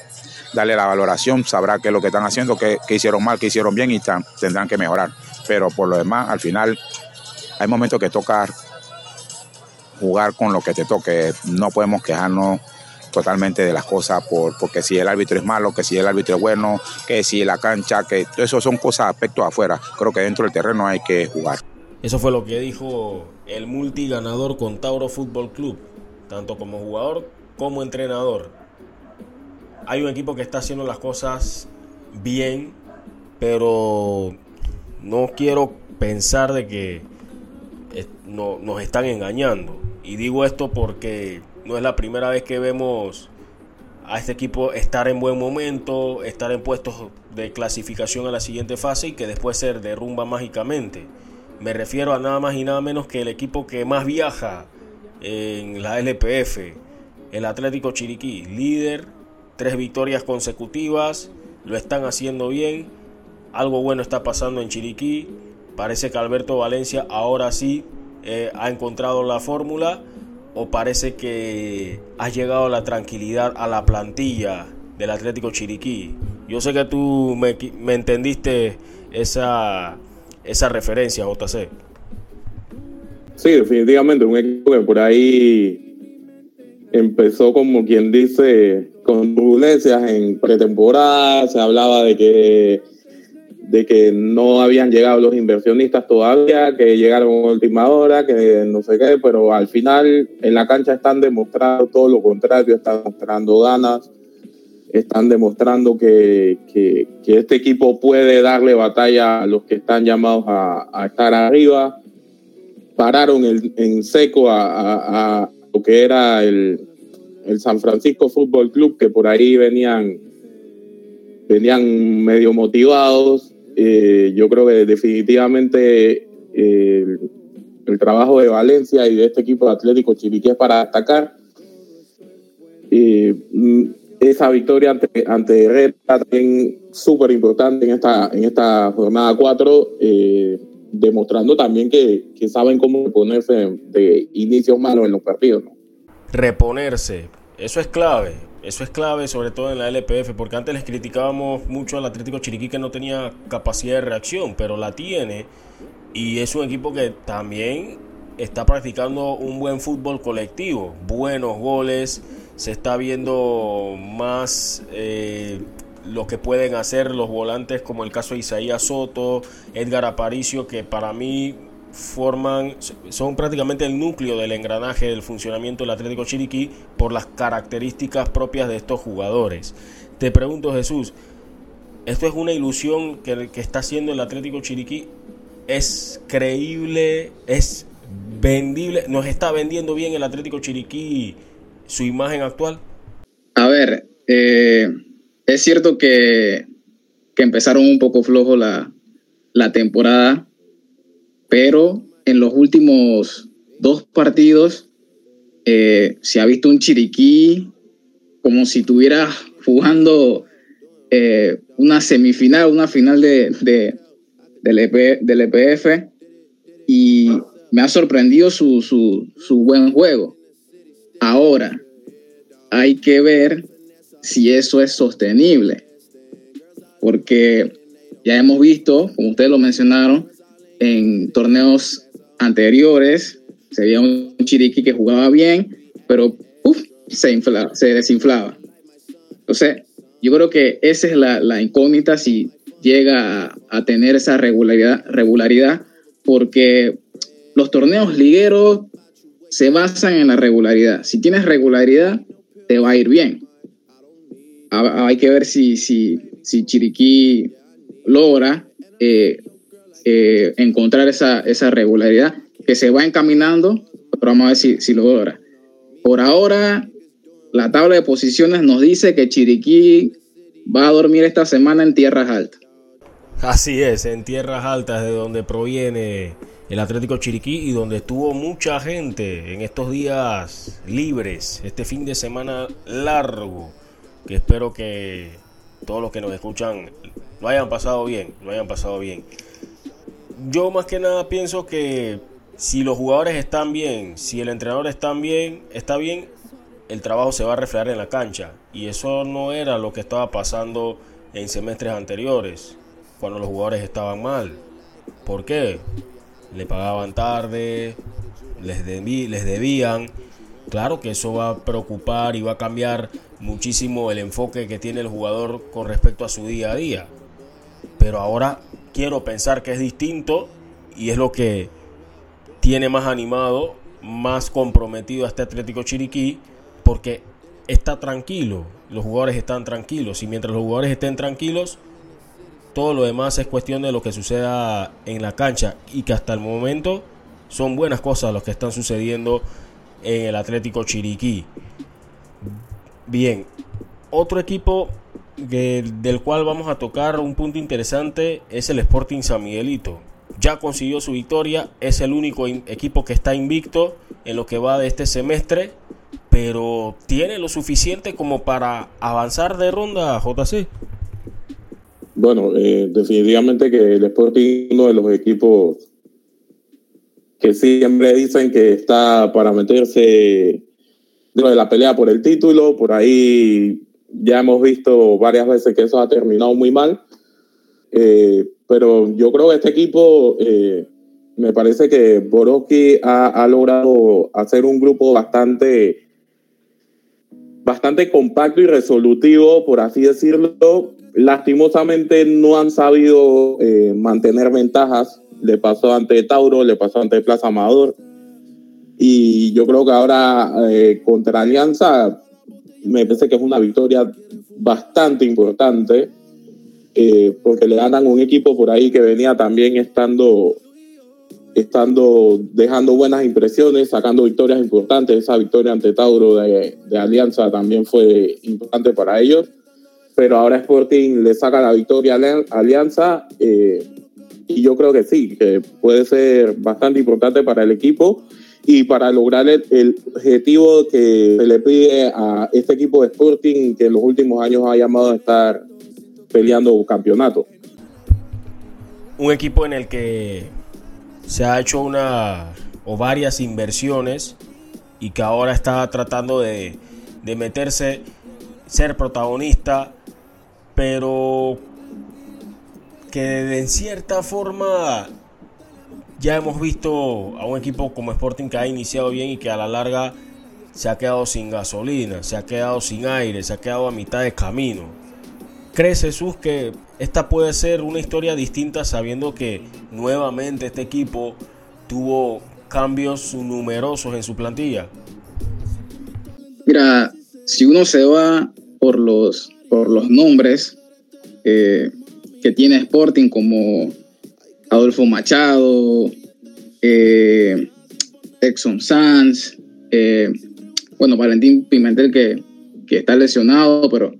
K: darle la valoración, sabrá qué es lo que están haciendo, qué, hicieron mal, qué hicieron bien y tendrán que mejorar. Pero por lo demás, al final, hay momentos que toca jugar con lo que te toque. No podemos quejarnos totalmente de las cosas por, porque si el árbitro es malo, que si el árbitro es bueno, que si la cancha, que eso son cosas aspectos afuera. Creo que dentro del terreno hay que jugar.
B: Eso fue lo que dijo el multiganador con Tauro Fútbol Club, tanto como jugador como entrenador hay un equipo que está haciendo las cosas bien, pero no quiero pensar de que no, nos están engañando. Y digo esto porque no es la primera vez que vemos a este equipo estar en buen momento, estar en puestos de clasificación a la siguiente fase y que después se derrumba mágicamente. Me refiero a nada más y nada menos que el equipo que más viaja en la LPF, el Atlético Chiriquí, líder tres victorias consecutivas, lo están haciendo bien, algo bueno está pasando en Chiriquí, parece que Alberto Valencia ahora sí eh, ha encontrado la fórmula o parece que ha llegado la tranquilidad a la plantilla del Atlético Chiriquí. Yo sé que tú me, me entendiste esa, esa referencia, JC.
D: Sí, definitivamente, un equipo que por ahí empezó como quien dice con turbulencias en pretemporada, se hablaba de que de que no habían llegado los inversionistas todavía, que llegaron a última hora, que no sé qué, pero al final en la cancha están demostrando todo lo contrario, están mostrando ganas, están demostrando que, que, este equipo puede darle batalla a los que están llamados a, estar arriba. Pararon en seco a, lo que era el, el San Francisco Fútbol Club, que por ahí venían, venían medio motivados, eh, yo creo que definitivamente eh, el, trabajo de Valencia y de este equipo de Atlético Chiriquí es para destacar. Mm, esa victoria ante, ante Red también súper importante en esta, en esta jornada 4, eh, demostrando también que, saben cómo ponerse de, inicios malos en los partidos.
B: Reponerse, eso es clave. Eso es clave, sobre todo en la LPF, porque antes les criticábamos mucho al Atlético Chiriquí que no tenía capacidad de reacción, pero la tiene y es un equipo que también está practicando un buen fútbol colectivo, buenos goles, se está viendo más eh, lo que pueden hacer los volantes, como el caso de Isaías Soto, Edgar Aparicio, que para mí forman, son prácticamente el núcleo del engranaje del funcionamiento del Atlético Chiriquí por las características propias de estos jugadores. Te pregunto Jesús, ¿esto es una ilusión que, que está haciendo el Atlético Chiriquí? ¿Es creíble? ¿Es vendible? ¿Nos está vendiendo bien el Atlético Chiriquí su imagen actual?
C: A ver, eh, es cierto que, que, empezaron un poco flojo la, la temporada pero en los últimos dos partidos eh, se ha visto un Chiriquí como si estuviera jugando eh, una semifinal, una final de, del, EPF e y me ha sorprendido su, su buen juego. Ahora, hay que ver si eso es sostenible, porque ya hemos visto, como ustedes lo mencionaron, en torneos anteriores se veía un Chiriquí que jugaba bien, pero se, se desinflaba. Entonces, yo creo que esa es la, incógnita si llega a, tener esa regularidad, regularidad, porque los torneos ligueros se basan en la regularidad. Si tienes regularidad, te va a ir bien. hay que ver si, si, si Chiriquí logra eh, eh, encontrar esa, esa, regularidad que se va encaminando, pero vamos a ver si, si lo logra. Por ahora, la tabla de posiciones nos dice que Chiriquí va a dormir esta semana en tierras altas.
B: Así es, en tierras altas de donde proviene el Atlético Chiriquí y donde estuvo mucha gente en estos días libres, este fin de semana largo, que espero que todos los que nos escuchan lo hayan pasado bien, lo hayan pasado bien yo más que nada pienso que si los jugadores están bien, si el entrenador está bien, está bien, el trabajo se va a reflejar en la cancha. Y eso no era lo que estaba pasando en semestres anteriores, cuando los jugadores estaban mal. ¿Por qué? Le pagaban tarde, les, les debían. Claro que eso va a preocupar y va a cambiar muchísimo el enfoque que tiene el jugador con respecto a su día a día. Pero ahora quiero pensar que es distinto y es lo que tiene más animado, más comprometido a este Atlético Chiriquí, porque está tranquilo, los jugadores están tranquilos y mientras los jugadores estén tranquilos, todo lo demás es cuestión de lo que suceda en la cancha y que hasta el momento son buenas cosas lo que están sucediendo en el Atlético Chiriquí. Bien, otro equipo del cual vamos a tocar un punto interesante es el Sporting San Miguelito. Ya consiguió su victoria, es el único equipo que está invicto en lo que va de este semestre, pero tiene lo suficiente como para avanzar de ronda, JC.
D: Bueno, eh, definitivamente que el Sporting es uno de los equipos que siempre dicen que está para meterse dentro de la pelea por el título, por ahí ya hemos visto varias veces que eso ha terminado muy mal, eh, pero yo creo que este equipo, eh, me parece que Borowski ha, logrado hacer un grupo bastante, bastante compacto y resolutivo, por así decirlo, lastimosamente no han sabido eh, mantener ventajas. Le pasó ante Tauro, le pasó ante Plaza Amador. Y yo creo que ahora eh, contra Alianza me parece que es una victoria bastante importante eh, porque le ganan un equipo por ahí que venía también estando estando dejando buenas impresiones, sacando victorias importantes. Esa victoria ante Tauro de, de Alianza también fue importante para ellos. Pero ahora Sporting le saca la victoria a Alianza eh, y yo creo que sí, que puede ser bastante importante para el equipo y para lograr el, objetivo que se le pide a este equipo de Sporting que en los últimos años ha llamado a estar peleando campeonato.
B: Un equipo en el que se ha hecho una o varias inversiones y que ahora está tratando de, de meterse, ser protagonista, pero que en cierta forma ya hemos visto a un equipo como Sporting que ha iniciado bien y que a la larga se ha quedado sin gasolina, se ha quedado sin aire, se ha quedado a mitad de camino. ¿Crees Jesús que esta puede ser una historia distinta sabiendo que nuevamente este equipo tuvo cambios numerosos en su plantilla?
C: Mira, si uno se va por los, por los nombres eh, que tiene Sporting como Adolfo Machado, eh, Exxon Sanz, eh, bueno, Valentín Pimentel que, que, está lesionado, pero,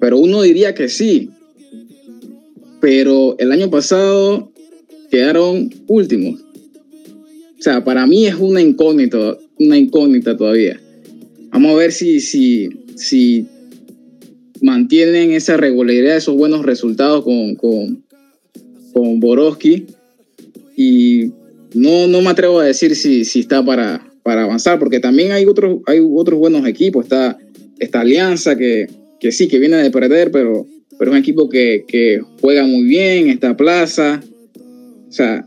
C: pero uno diría que sí. Pero el año pasado quedaron últimos. O sea, para mí es una incógnita, una incógnita todavía. Vamos a ver si, si, si mantienen esa regularidad, esos buenos resultados con, con, con Borowski. Y no, no me atrevo a decir si, si está para, para avanzar, porque también hay otros, hay otros buenos equipos. Está esta Alianza que, que sí, que viene de perder, pero, pero es un equipo que, juega muy bien, esta Plaza. O sea,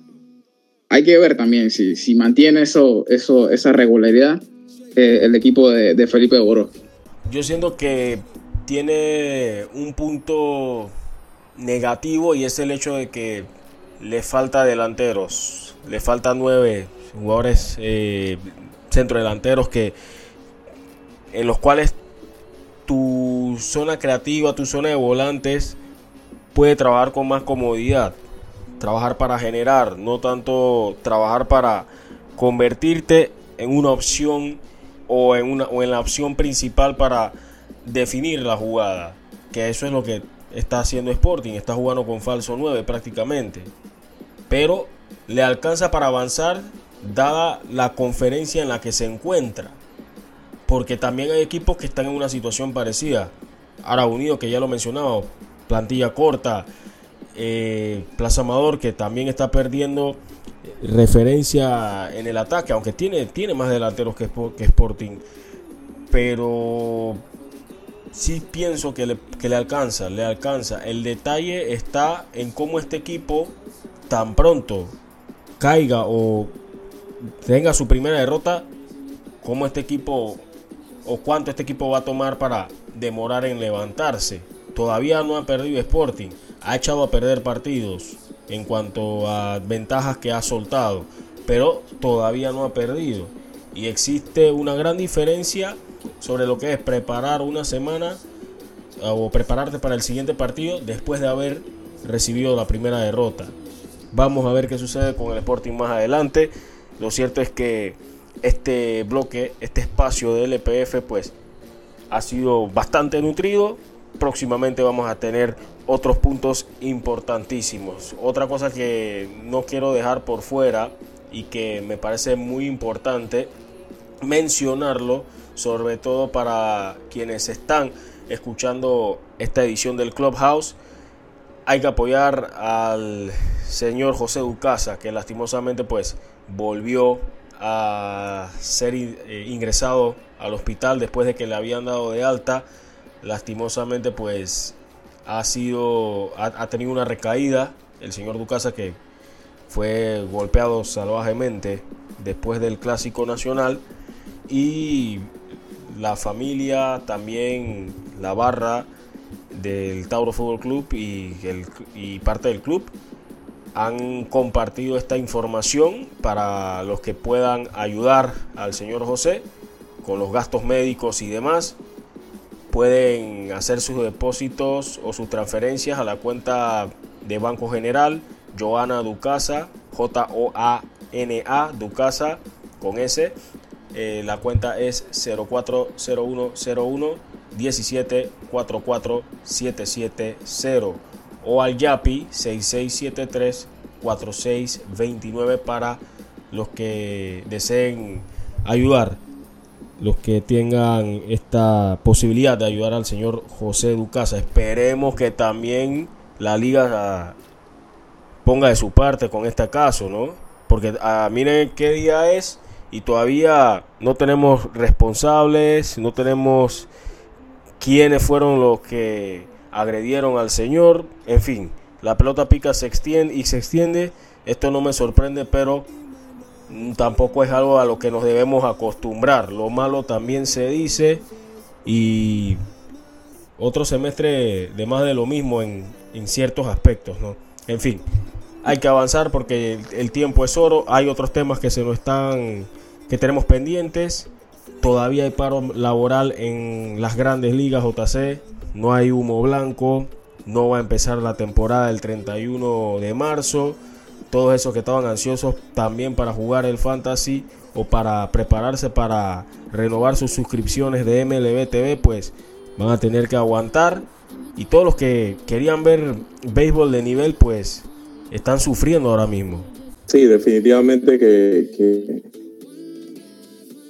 C: hay que ver también si, si mantiene eso, eso, esa regularidad eh, el equipo de, de Felipe Borowski.
B: Yo siento que tiene un punto negativo y es el hecho de que le falta delanteros, le faltan nueve jugadores eh, centrodelanteros que en los cuales tu zona creativa, tu zona de volantes puede trabajar con más comodidad, trabajar para generar, no tanto trabajar para convertirte en una opción o en, una, o en la opción principal para definir la jugada, que eso es lo que está haciendo Sporting, está jugando con falso 9 prácticamente, pero le alcanza para avanzar dada la conferencia en la que se encuentra, porque también hay equipos que están en una situación parecida, Ara Unido que ya lo mencionaba, plantilla corta, eh, Plaza Amador que también está perdiendo referencia en el ataque, aunque tiene, tiene más delanteros que Sporting, pero sí pienso que le, que le alcanza, le alcanza. El detalle está en cómo este equipo tan pronto caiga o tenga su primera derrota, cómo este equipo o cuánto este equipo va a tomar para demorar en levantarse. Todavía no ha perdido Sporting, ha echado a perder partidos en cuanto a ventajas que ha soltado, pero todavía no ha perdido. Y existe una gran diferencia sobre lo que es preparar una semana o prepararte para el siguiente partido después de haber recibido la primera derrota. Vamos a ver qué sucede con el Sporting más adelante. Lo cierto es que este bloque, este espacio de LPF, pues ha sido bastante nutrido. Próximamente vamos a tener otros puntos importantísimos. Otra cosa que no quiero dejar por fuera y que me parece muy importante mencionarlo sobre todo para quienes están escuchando esta edición del Clubhouse. Hay que apoyar al señor José Ducasa, que lastimosamente pues volvió a ser eh, ingresado al hospital después de que le habían dado de alta. Lastimosamente pues ha sido ha, tenido una recaída el señor Ducasa que fue golpeado salvajemente después del clásico nacional y la familia, también la barra del Tauro Fútbol Club y, el, y parte del club han compartido esta información para los que puedan ayudar al señor José con los gastos médicos y demás. Pueden hacer sus depósitos o sus transferencias a la cuenta de Banco General Joana Ducasa, J-O-A-N-A, Ducasa, con S. Eh, la cuenta es 040101 1744770 o al YAPI 6673 4629 para los que deseen ayudar, los que tengan esta posibilidad de ayudar al señor José Ducasa. Esperemos que también la liga ponga de su parte con este caso, ¿no? Porque ah, miren qué día es y todavía no tenemos responsables, no tenemos quiénes fueron los que agredieron al señor, en fin, la pelota pica se extiende y se extiende, esto no me sorprende, pero tampoco es algo a lo que nos debemos acostumbrar, lo malo también se dice y otro semestre de más de lo mismo en, en ciertos aspectos, ¿no? En fin, hay que avanzar porque el, tiempo es oro. Hay otros temas que se nos están, que tenemos pendientes. Todavía hay paro laboral en las grandes ligas JC. No hay humo blanco. No va a empezar la temporada el 31 de marzo. Todos esos que estaban ansiosos también para jugar el fantasy o para prepararse para renovar sus suscripciones de MLB TV, pues van a tener que aguantar. Y todos los que querían ver béisbol de nivel, pues están sufriendo ahora mismo.
D: Sí, definitivamente que,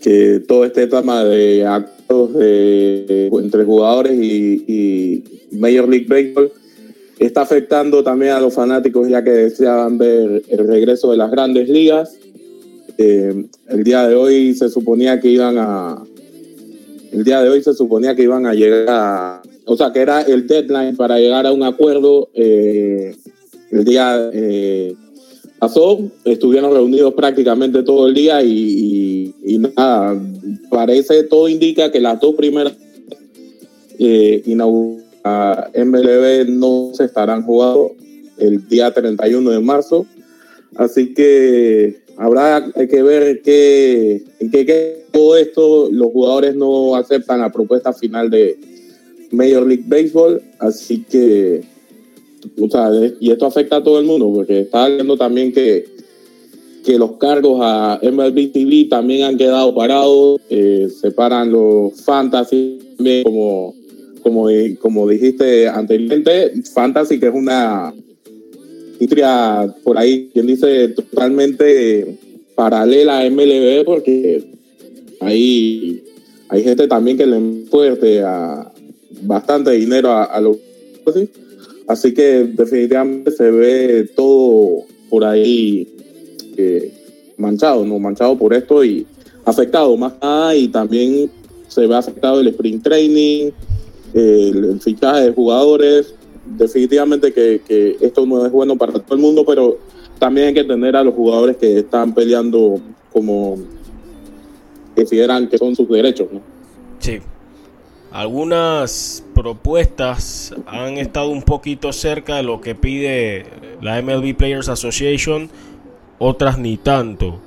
D: que, todo este tema de actos entre jugadores y, Major League Baseball está afectando también a los fanáticos ya que deseaban ver el regreso de las grandes ligas. Eh, el día de hoy se suponía que iban a el día de hoy se suponía que iban a llegar a, o sea que era el deadline para llegar a un acuerdo eh, el día eh, pasó, estuvieron reunidos prácticamente todo el día y, nada, parece, todo indica que las dos primeras eh, MLB no se estarán jugando el día 31 de marzo. Así que habrá que ver qué, qué todo esto los jugadores no aceptan la propuesta final de Major League Baseball. Así que y esto afecta a todo el mundo, porque está viendo también que, que los cargos a MLB TV también han quedado parados, eh, separan los fantasy, como, como, como dijiste anteriormente, fantasy que es una industria por ahí, quien dice totalmente paralela a MLB, porque ahí hay gente también que le fuerte bastante dinero a, los Así que definitivamente se ve todo por ahí eh, manchado, ¿no? Manchado por esto y afectado más nada y también se ve afectado el sprint training, el, fichaje de jugadores. Definitivamente que, esto no es bueno para todo el mundo, pero también hay que tener a los jugadores que están peleando como consideran que son sus derechos, ¿no?
B: Sí, algunas propuestas han estado un poquito cerca de lo que pide la MLB Players Association, otras ni tanto.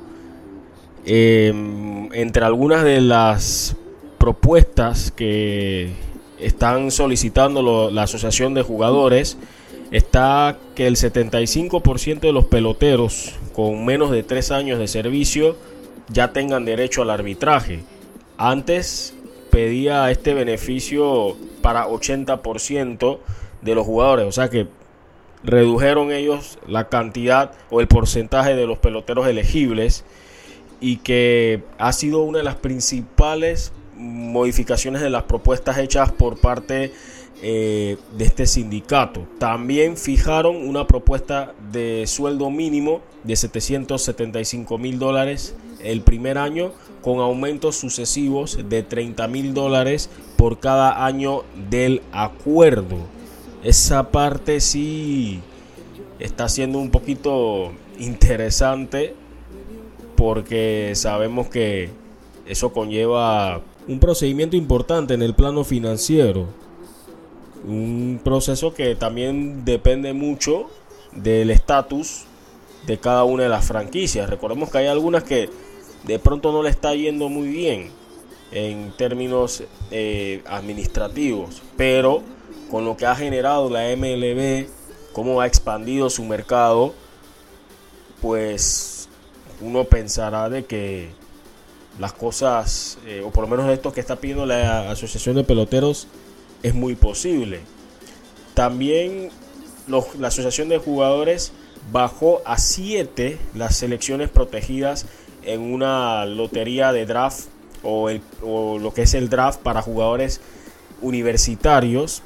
B: Em, entre algunas de las propuestas que están solicitando la Asociación de Jugadores está que el 75% de los peloteros con menos de 3 años de servicio ya tengan derecho al arbitraje. Antes pedía este beneficio para 80% de los jugadores. O sea que redujeron ellos la cantidad o el porcentaje de los peloteros elegibles y que ha sido una de las principales modificaciones de las propuestas hechas por parte eh, de este sindicato. También fijaron una propuesta de sueldo mínimo de 775 mil dólares el primer año con aumentos sucesivos de 30 mil dólares por cada año del acuerdo. Esa parte sí está siendo un poquito interesante porque sabemos que eso conlleva un procedimiento importante en el plano financiero. Un proceso que también depende mucho del estatus de cada una de las franquicias. Recordemos que hay algunas que de pronto no le está yendo muy bien en términos eh, administrativos, pero con lo que ha generado la MLB, cómo ha expandido su mercado, pues uno pensará de que las cosas, eh, o por lo menos esto que está pidiendo la Asociación de Peloteros, es muy posible. También la Asociación de Jugadores bajó a 7 las selecciones protegidas en una lotería de draft o, lo que es el draft para jugadores universitarios.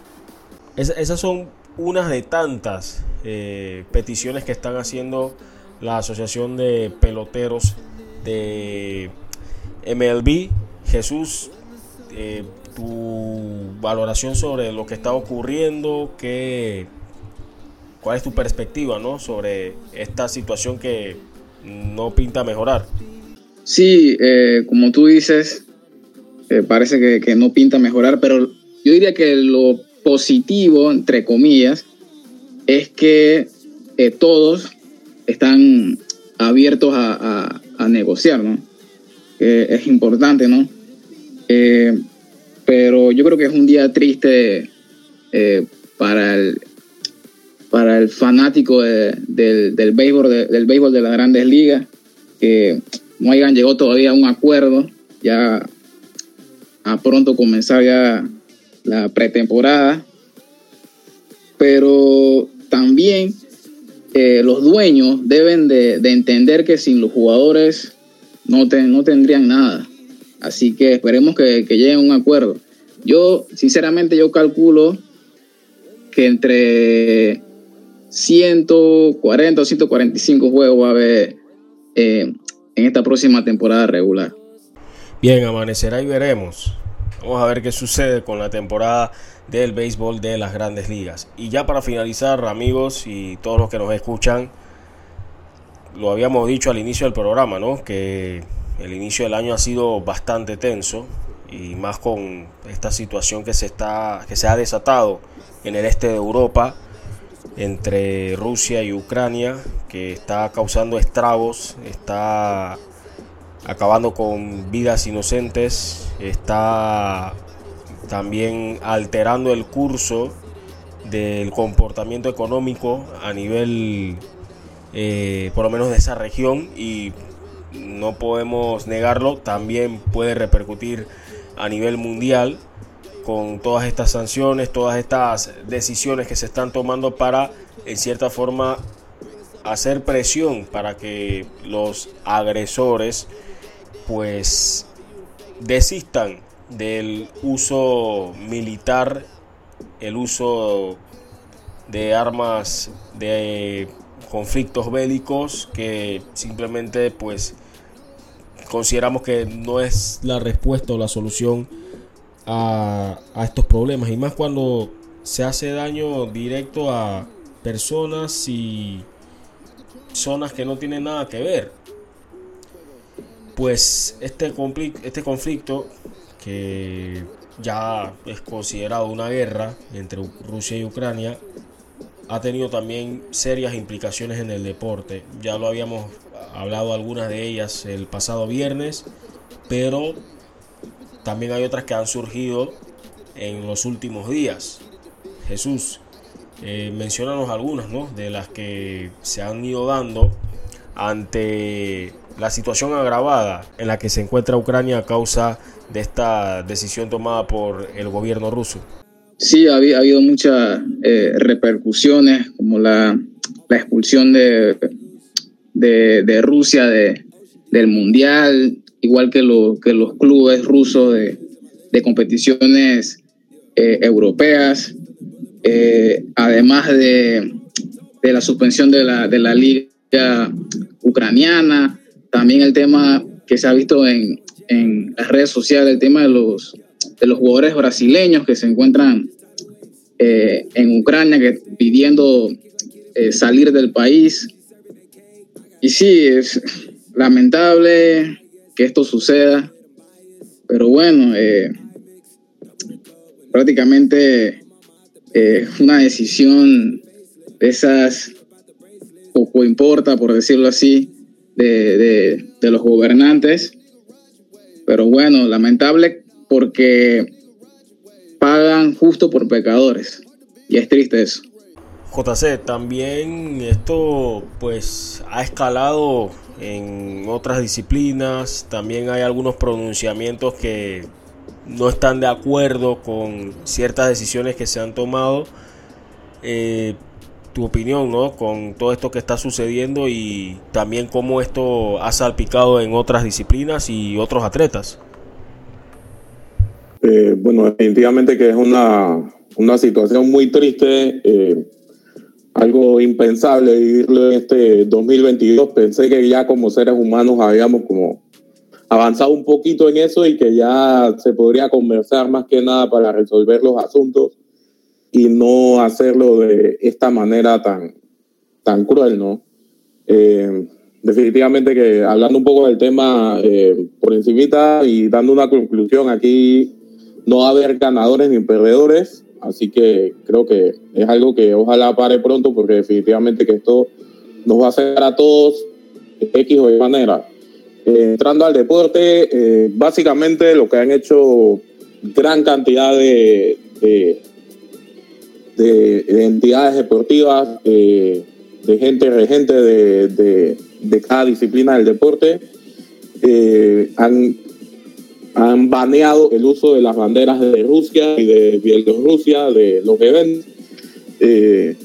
B: esas son unas de tantas eh, peticiones que están haciendo la Asociación de Peloteros de MLB. Jesús, eh, tu valoración sobre lo que está ocurriendo, que, cuál es tu perspectiva ¿no? sobre esta situación que no pinta mejorar.
C: Sí, eh, como tú dices, eh, parece que, no pinta mejorar, pero yo diría que lo positivo, entre comillas, es que todos están abiertos a, negociar, ¿no? es importante, ¿no? Eh, pero yo creo que es un día triste eh, para, el, para el fanático del, del, béisbol, de, del béisbol de las grandes ligas, que no hayan llegado todavía a un acuerdo, ya a pronto comenzar ya la pretemporada, pero también eh, los dueños deben de, entender que sin los jugadores no, no tendrían nada. Así que esperemos que, lleguen a un acuerdo. Yo, sinceramente, yo calculo que entre 140 o 145 juegos va a haber eh, en esta próxima temporada regular.
B: Bien, amanecerá y veremos. Vamos a ver qué sucede con la temporada del béisbol de las grandes ligas. Y ya para finalizar, amigos y todos los que nos escuchan, lo habíamos dicho al inicio del programa, ¿no? Que el inicio del año ha sido bastante tenso y más con esta situación que se está que se ha desatado en el este de Europa entre Rusia y Ucrania que está causando estragos, está acabando con vidas inocentes, está también alterando el curso del comportamiento económico a nivel, eh, por lo menos de esa región y no podemos negarlo, también puede repercutir a nivel mundial con todas estas sanciones, todas estas decisiones que se están tomando para, en cierta forma, hacer presión para que los agresores pues desistan del uso militar, el uso de armas de conflictos bélicos que simplemente pues consideramos que no es la respuesta o la solución a, a estos problemas y más cuando se hace daño directo a personas y zonas que no tienen nada que ver pues este, este conflicto que ya es considerado una guerra entre Rusia y Ucrania, ha tenido también serias implicaciones en el deporte. Ya lo habíamos hablado algunas de ellas el pasado viernes, pero también hay otras que han surgido en los últimos días. Jesús, eh, mencionanos algunas ¿no? de las que se han ido dando ante la situación agravada en la que se encuentra Ucrania a causa de esta decisión tomada por el gobierno ruso?
C: Sí, ha, habido muchas eh, repercusiones, como la, expulsión de, de, Rusia del Mundial, igual que, lo, que los clubes rusos de, competiciones eh, europeas, eh, además de, la suspensión de la, de la liga ucraniana, también el tema que se ha visto en, en las redes sociales, el tema de los, de los jugadores brasileños que se encuentran eh, en Ucrania que, pidiendo salir del país. Y sí, es lamentable que esto suceda, pero bueno, eh, prácticamente eh, una decisión de esas poco importa, por decirlo así, de, de los gobernantes. Pero bueno, lamentable porque pagan justo por pecadores. Y es triste eso.
B: JC, también esto pues ha escalado en otras disciplinas, también hay algunos pronunciamientos que no están de acuerdo con ciertas decisiones que se han tomado. Eh, tu opinión, ¿no? Con todo esto que está sucediendo y también cómo esto ha salpicado en otras disciplinas y otros atletas.
D: Eh, bueno, definitivamente que es una, una situación muy triste. Eh, algo impensable vivirlo en este 2022. Pensé que ya como seres humanos habíamos como avanzado un poquito en eso y que ya se podría conversar más que nada para resolver los asuntos y no hacerlo de esta manera tan, tan cruel, ¿no? Eh, definitivamente que hablando un poco del tema eh, por encimita y dando una conclusión, aquí no va a haber ganadores ni perdedores, Así que creo que es algo que ojalá pare pronto porque definitivamente que esto nos va a hacer a todos X o Y manera. Eh, entrando al deporte, eh, básicamente lo que han hecho gran cantidad de, de, entidades deportivas, eh, de gente regente de, de, cada disciplina del deporte, han han baneado el uso de las banderas de Rusia y de Bielorrusia, de los eventos. Eh,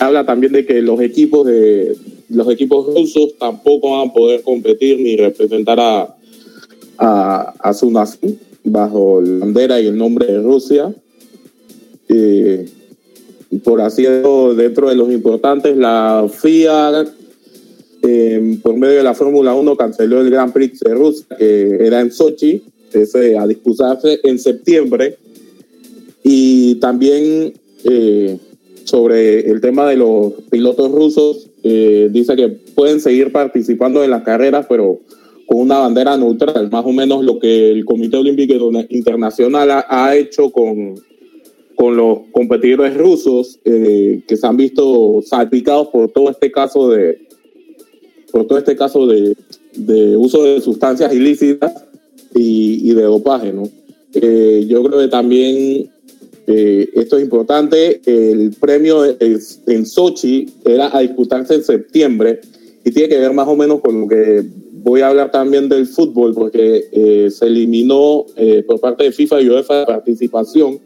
D: habla también de que los equipos de los equipos rusos tampoco van a poder competir ni representar a, a, su nación bajo la bandera y el nombre de Rusia. Eh, por así decirlo, dentro de los importantes, la FIA por medio de la Fórmula 1 canceló el Grand Prix de Rusia, que era en Sochi, ese, a disputarse en septiembre. Y también eh, sobre el tema de los pilotos rusos, eh, dice que pueden seguir participando en las carreras, pero con una bandera neutral, más o menos lo que el Comité Olímpico Internacional ha, hecho con, con los competidores rusos eh, que se han visto salpicados por todo este caso de, por todo este caso de, de uso de sustancias ilícitas y, y de dopaje, ¿no? Eh, yo creo que también eh, esto es importante. El premio en Sochi era a disputarse en septiembre y tiene que ver más o menos con lo que voy a hablar también del fútbol, porque eh, se eliminó por parte de FIFA y UEFA la participación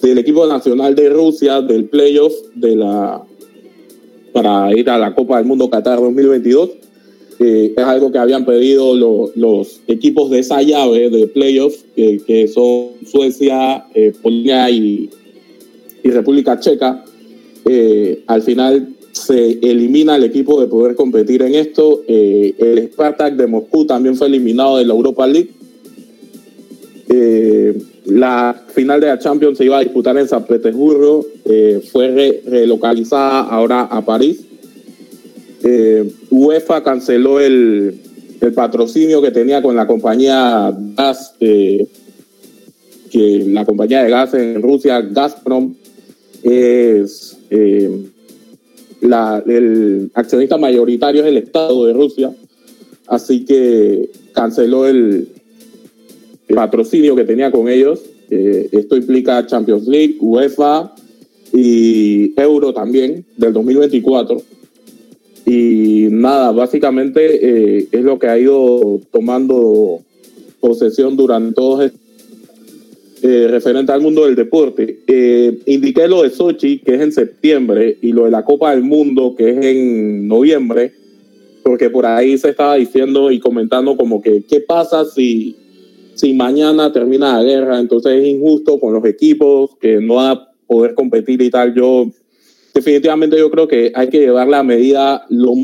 D: del equipo nacional de Rusia del playoff de la para ir a la Copa del Mundo Qatar 2022. es algo que habían pedido los equipos de esa llave de playoffs, que son Suecia, eh, Polonia y, República Checa. Eh, al final se elimina el equipo de poder competir en esto. Eh, el Spartak de Moscú también fue eliminado de la Europa League. La final de la Champions se iba a disputar en San Petersburgo, eh, fue relocalizada ahora a París. Eh, UEFA canceló el, patrocinio que tenía con la compañía gas, eh, que la compañía de gas en Rusia, Gazprom, es el accionista mayoritario es el Estado de Rusia, así que canceló el, patrocinio que tenía con ellos. Eh, esto implica Champions League, UEFA y Euro también del 2024. Y nada, básicamente eh, es lo que ha ido tomando posesión durante todo este eh, referente al mundo del deporte. indiqué lo de Sochi, que es en septiembre, y lo de la Copa del Mundo, que es en noviembre, porque por ahí se estaba diciendo y comentando como que, ¿qué pasa si si mañana termina la guerra, entonces es injusto con los equipos que no van a poder competir y tal. Yo definitivamente yo creo que hay que llevar la medida lo,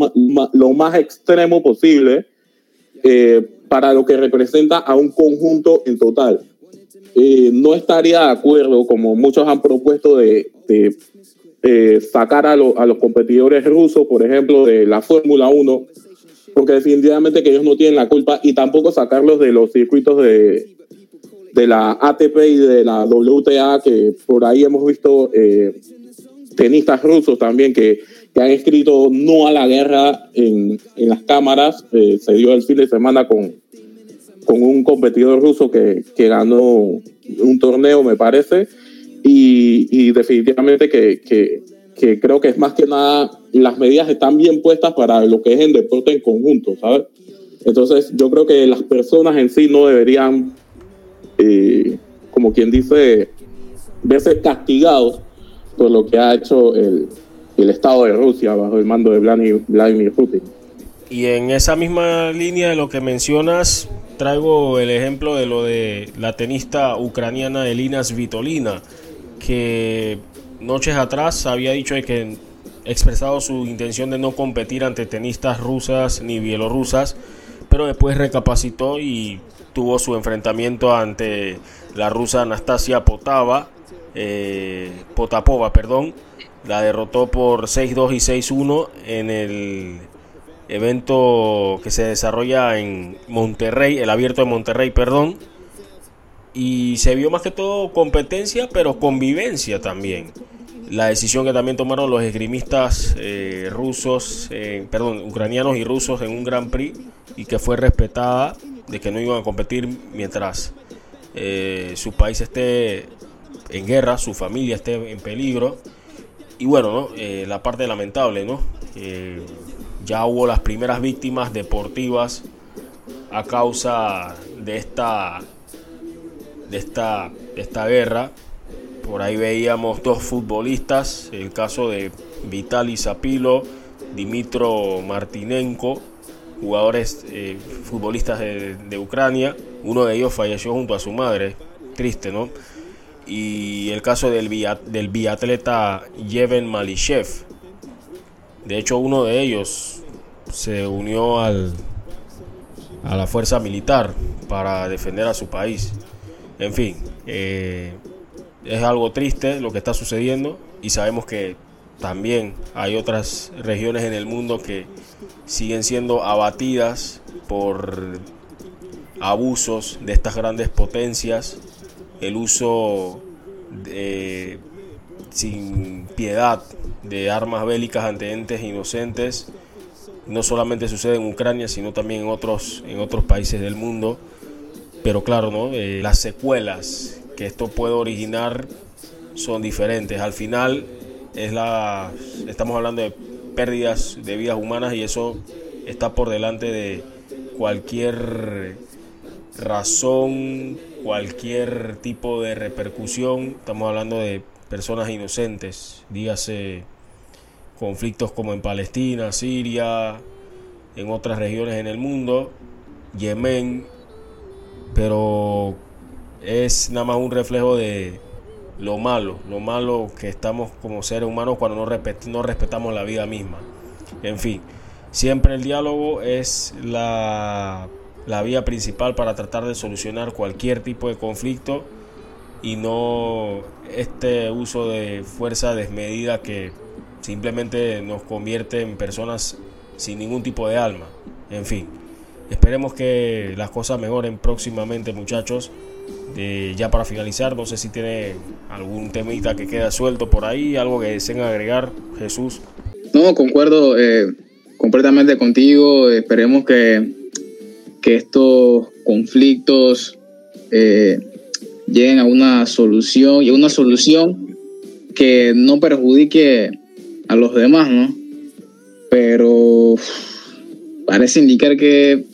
D: más extremo posible eh, para lo que representa a un conjunto en total. Eh, no estaría de acuerdo, como muchos han propuesto, de, de sacar a, a los competidores rusos, por ejemplo, de la Fórmula 1, porque definitivamente que ellos no tienen la culpa y tampoco sacarlos de los circuitos de, de la ATP y de la WTA, que por ahí hemos visto eh, tenistas rusos también que, que, han escrito no a la guerra en, en las cámaras. Eh, se dio el fin de semana con, con un competidor ruso que, que ganó un torneo, me parece, y, y definitivamente que, que, que, creo que es más que nada las medidas están bien puestas para lo que es el deporte en conjunto, ¿sabes? Entonces yo creo que las personas en sí no deberían eh, como quien dice, verse castigados por lo que ha hecho el, el Estado de Rusia bajo el mando de Vladimir Putin.
B: Y en esa misma línea de lo que mencionas, traigo el ejemplo de lo de la tenista ucraniana Elina Svitolina, que noches atrás había dicho que expresado su intención de no competir ante tenistas rusas ni bielorrusas, pero después recapacitó y tuvo su enfrentamiento ante la rusa Anastasia Potava, eh, Potapova, perdón, la derrotó por 6-2 y 6-1 en el evento que se desarrolla en Monterrey, el abierto de Monterrey, perdón. Y se vio más que todo competencia, pero convivencia también. La decisión que también tomaron los esgrimistas eh, rusos, eh, perdón, ucranianos y rusos en un Grand Prix y que fue respetada de que no iban a competir mientras eh, su país esté en guerra, su familia esté en peligro. Y bueno, ¿no? La parte lamentable, ¿no? Ya hubo las primeras víctimas deportivas a causa de esta, de esta, de esta guerra. Por ahí veíamos dos futbolistas, el caso de Vitaly Zapilo, Dimitro Martinenko, jugadores eh, futbolistas de, de, Ucrania. Uno de ellos falleció junto a su madre, triste, ¿no? Y el caso del, del biatleta Yeven Malishev. De hecho, uno de ellos se unió al, a la fuerza militar para defender a su país. En fin, eh, es algo triste lo que está sucediendo y sabemos que también hay otras regiones en el mundo que siguen siendo abatidas por abusos de estas grandes potencias, el uso sin piedad de armas bélicas ante entes inocentes. No solamente sucede en Ucrania, sino también en otros, en otros países del mundo. Pero claro, ¿no? Eh, las secuelas que esto puede originar son diferentes. Al final es la, estamos hablando de pérdidas de vidas humanas y eso está por delante de cualquier razón, cualquier tipo de repercusión. Estamos hablando de personas inocentes, dígase conflictos como en Palestina, Siria, en otras regiones en el mundo, Yemen, pero es nada más un reflejo de lo malo, lo malo que estamos como seres humanos cuando no, no respetamos la vida misma. En fin, siempre el diálogo es la, la vía principal para tratar de solucionar cualquier tipo de conflicto y no este uso de fuerza desmedida que simplemente nos convierte en personas sin ningún tipo de alma. En fin, esperemos que las cosas mejoren próximamente muchachos ya para finalizar, no sé si tiene algún temita que queda suelto por ahí, algo que deseen agregar, Jesús.
C: No, concuerdo eh, completamente contigo. Esperemos que, que estos conflictos eh, lleguen a una solución y a una solución que no perjudique a los demás, ¿no? Pero parece indicar que,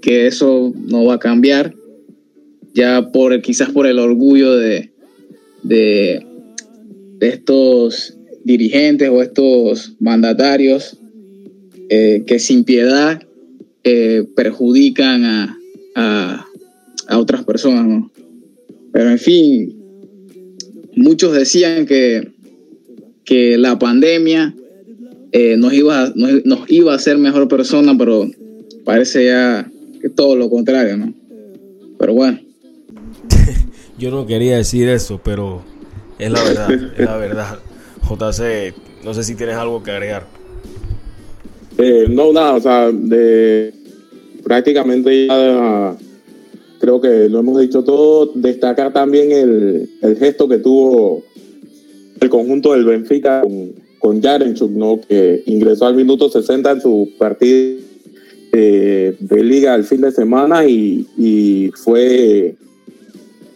C: que eso no va a cambiar ya por quizás por el orgullo de, de, estos dirigentes o estos mandatarios eh, que sin piedad eh, perjudican a, a, otras personas. Pero en fin, muchos decían que, que la pandemia eh, nos, iba nos, nos, iba a hacer mejor persona, pero parece ya que todo lo contrario, ¿no? Pero bueno.
B: Yo no quería decir eso, pero es la verdad, es la verdad. JC, no sé si tienes algo que agregar.
D: Eh, no, nada, o sea, de, prácticamente ya creo que lo hemos dicho todo. Destacar también el, el gesto que tuvo el conjunto del Benfica con, con Yarenchuk, ¿no? que ingresó al minuto 60 en su partido de liga el fin de semana y, y fue,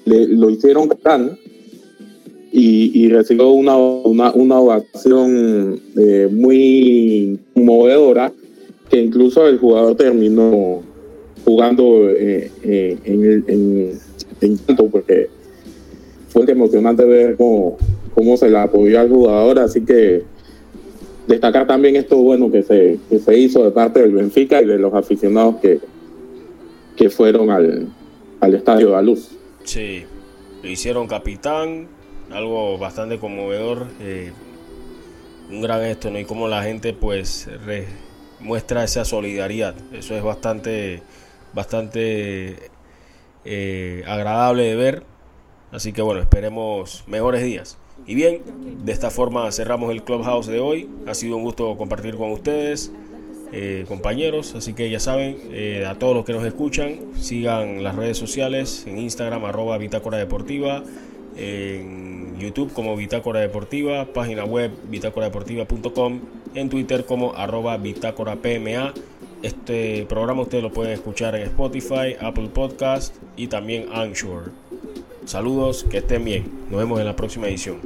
D: le, lo hicieron tan y, recibió una, una, una ovación eh, muy conmovedora que incluso el jugador terminó jugando eh, eh, en, el, en, tanto porque fue emocionante ver cómo, cómo se la apoyó al jugador, así que destacar también esto bueno que se, que se hizo de parte del Benfica y de los aficionados que, que fueron al, al estadio de la Luz.
B: Sí, lo hicieron capitán, algo bastante conmovedor, eh, un gran esto, ¿no? Y como la gente pues muestra esa solidaridad, eso es bastante, bastante eh, agradable de ver, así que bueno, esperemos mejores días. Y bien, de esta forma cerramos el Clubhouse de hoy. Ha sido un gusto compartir con ustedes, eh, compañeros. Así que ya saben, eh, a todos los que nos escuchan, sigan las redes sociales en Instagram, arroba Bitácora Deportiva, en YouTube como Bitácora Deportiva, página web bitácoradeportiva.com, en Twitter como arroba Bitácora PMA. Este programa ustedes lo pueden escuchar en Spotify, Apple Podcast y también Anchor. Saludos, que estén bien. Nos vemos en la próxima edición.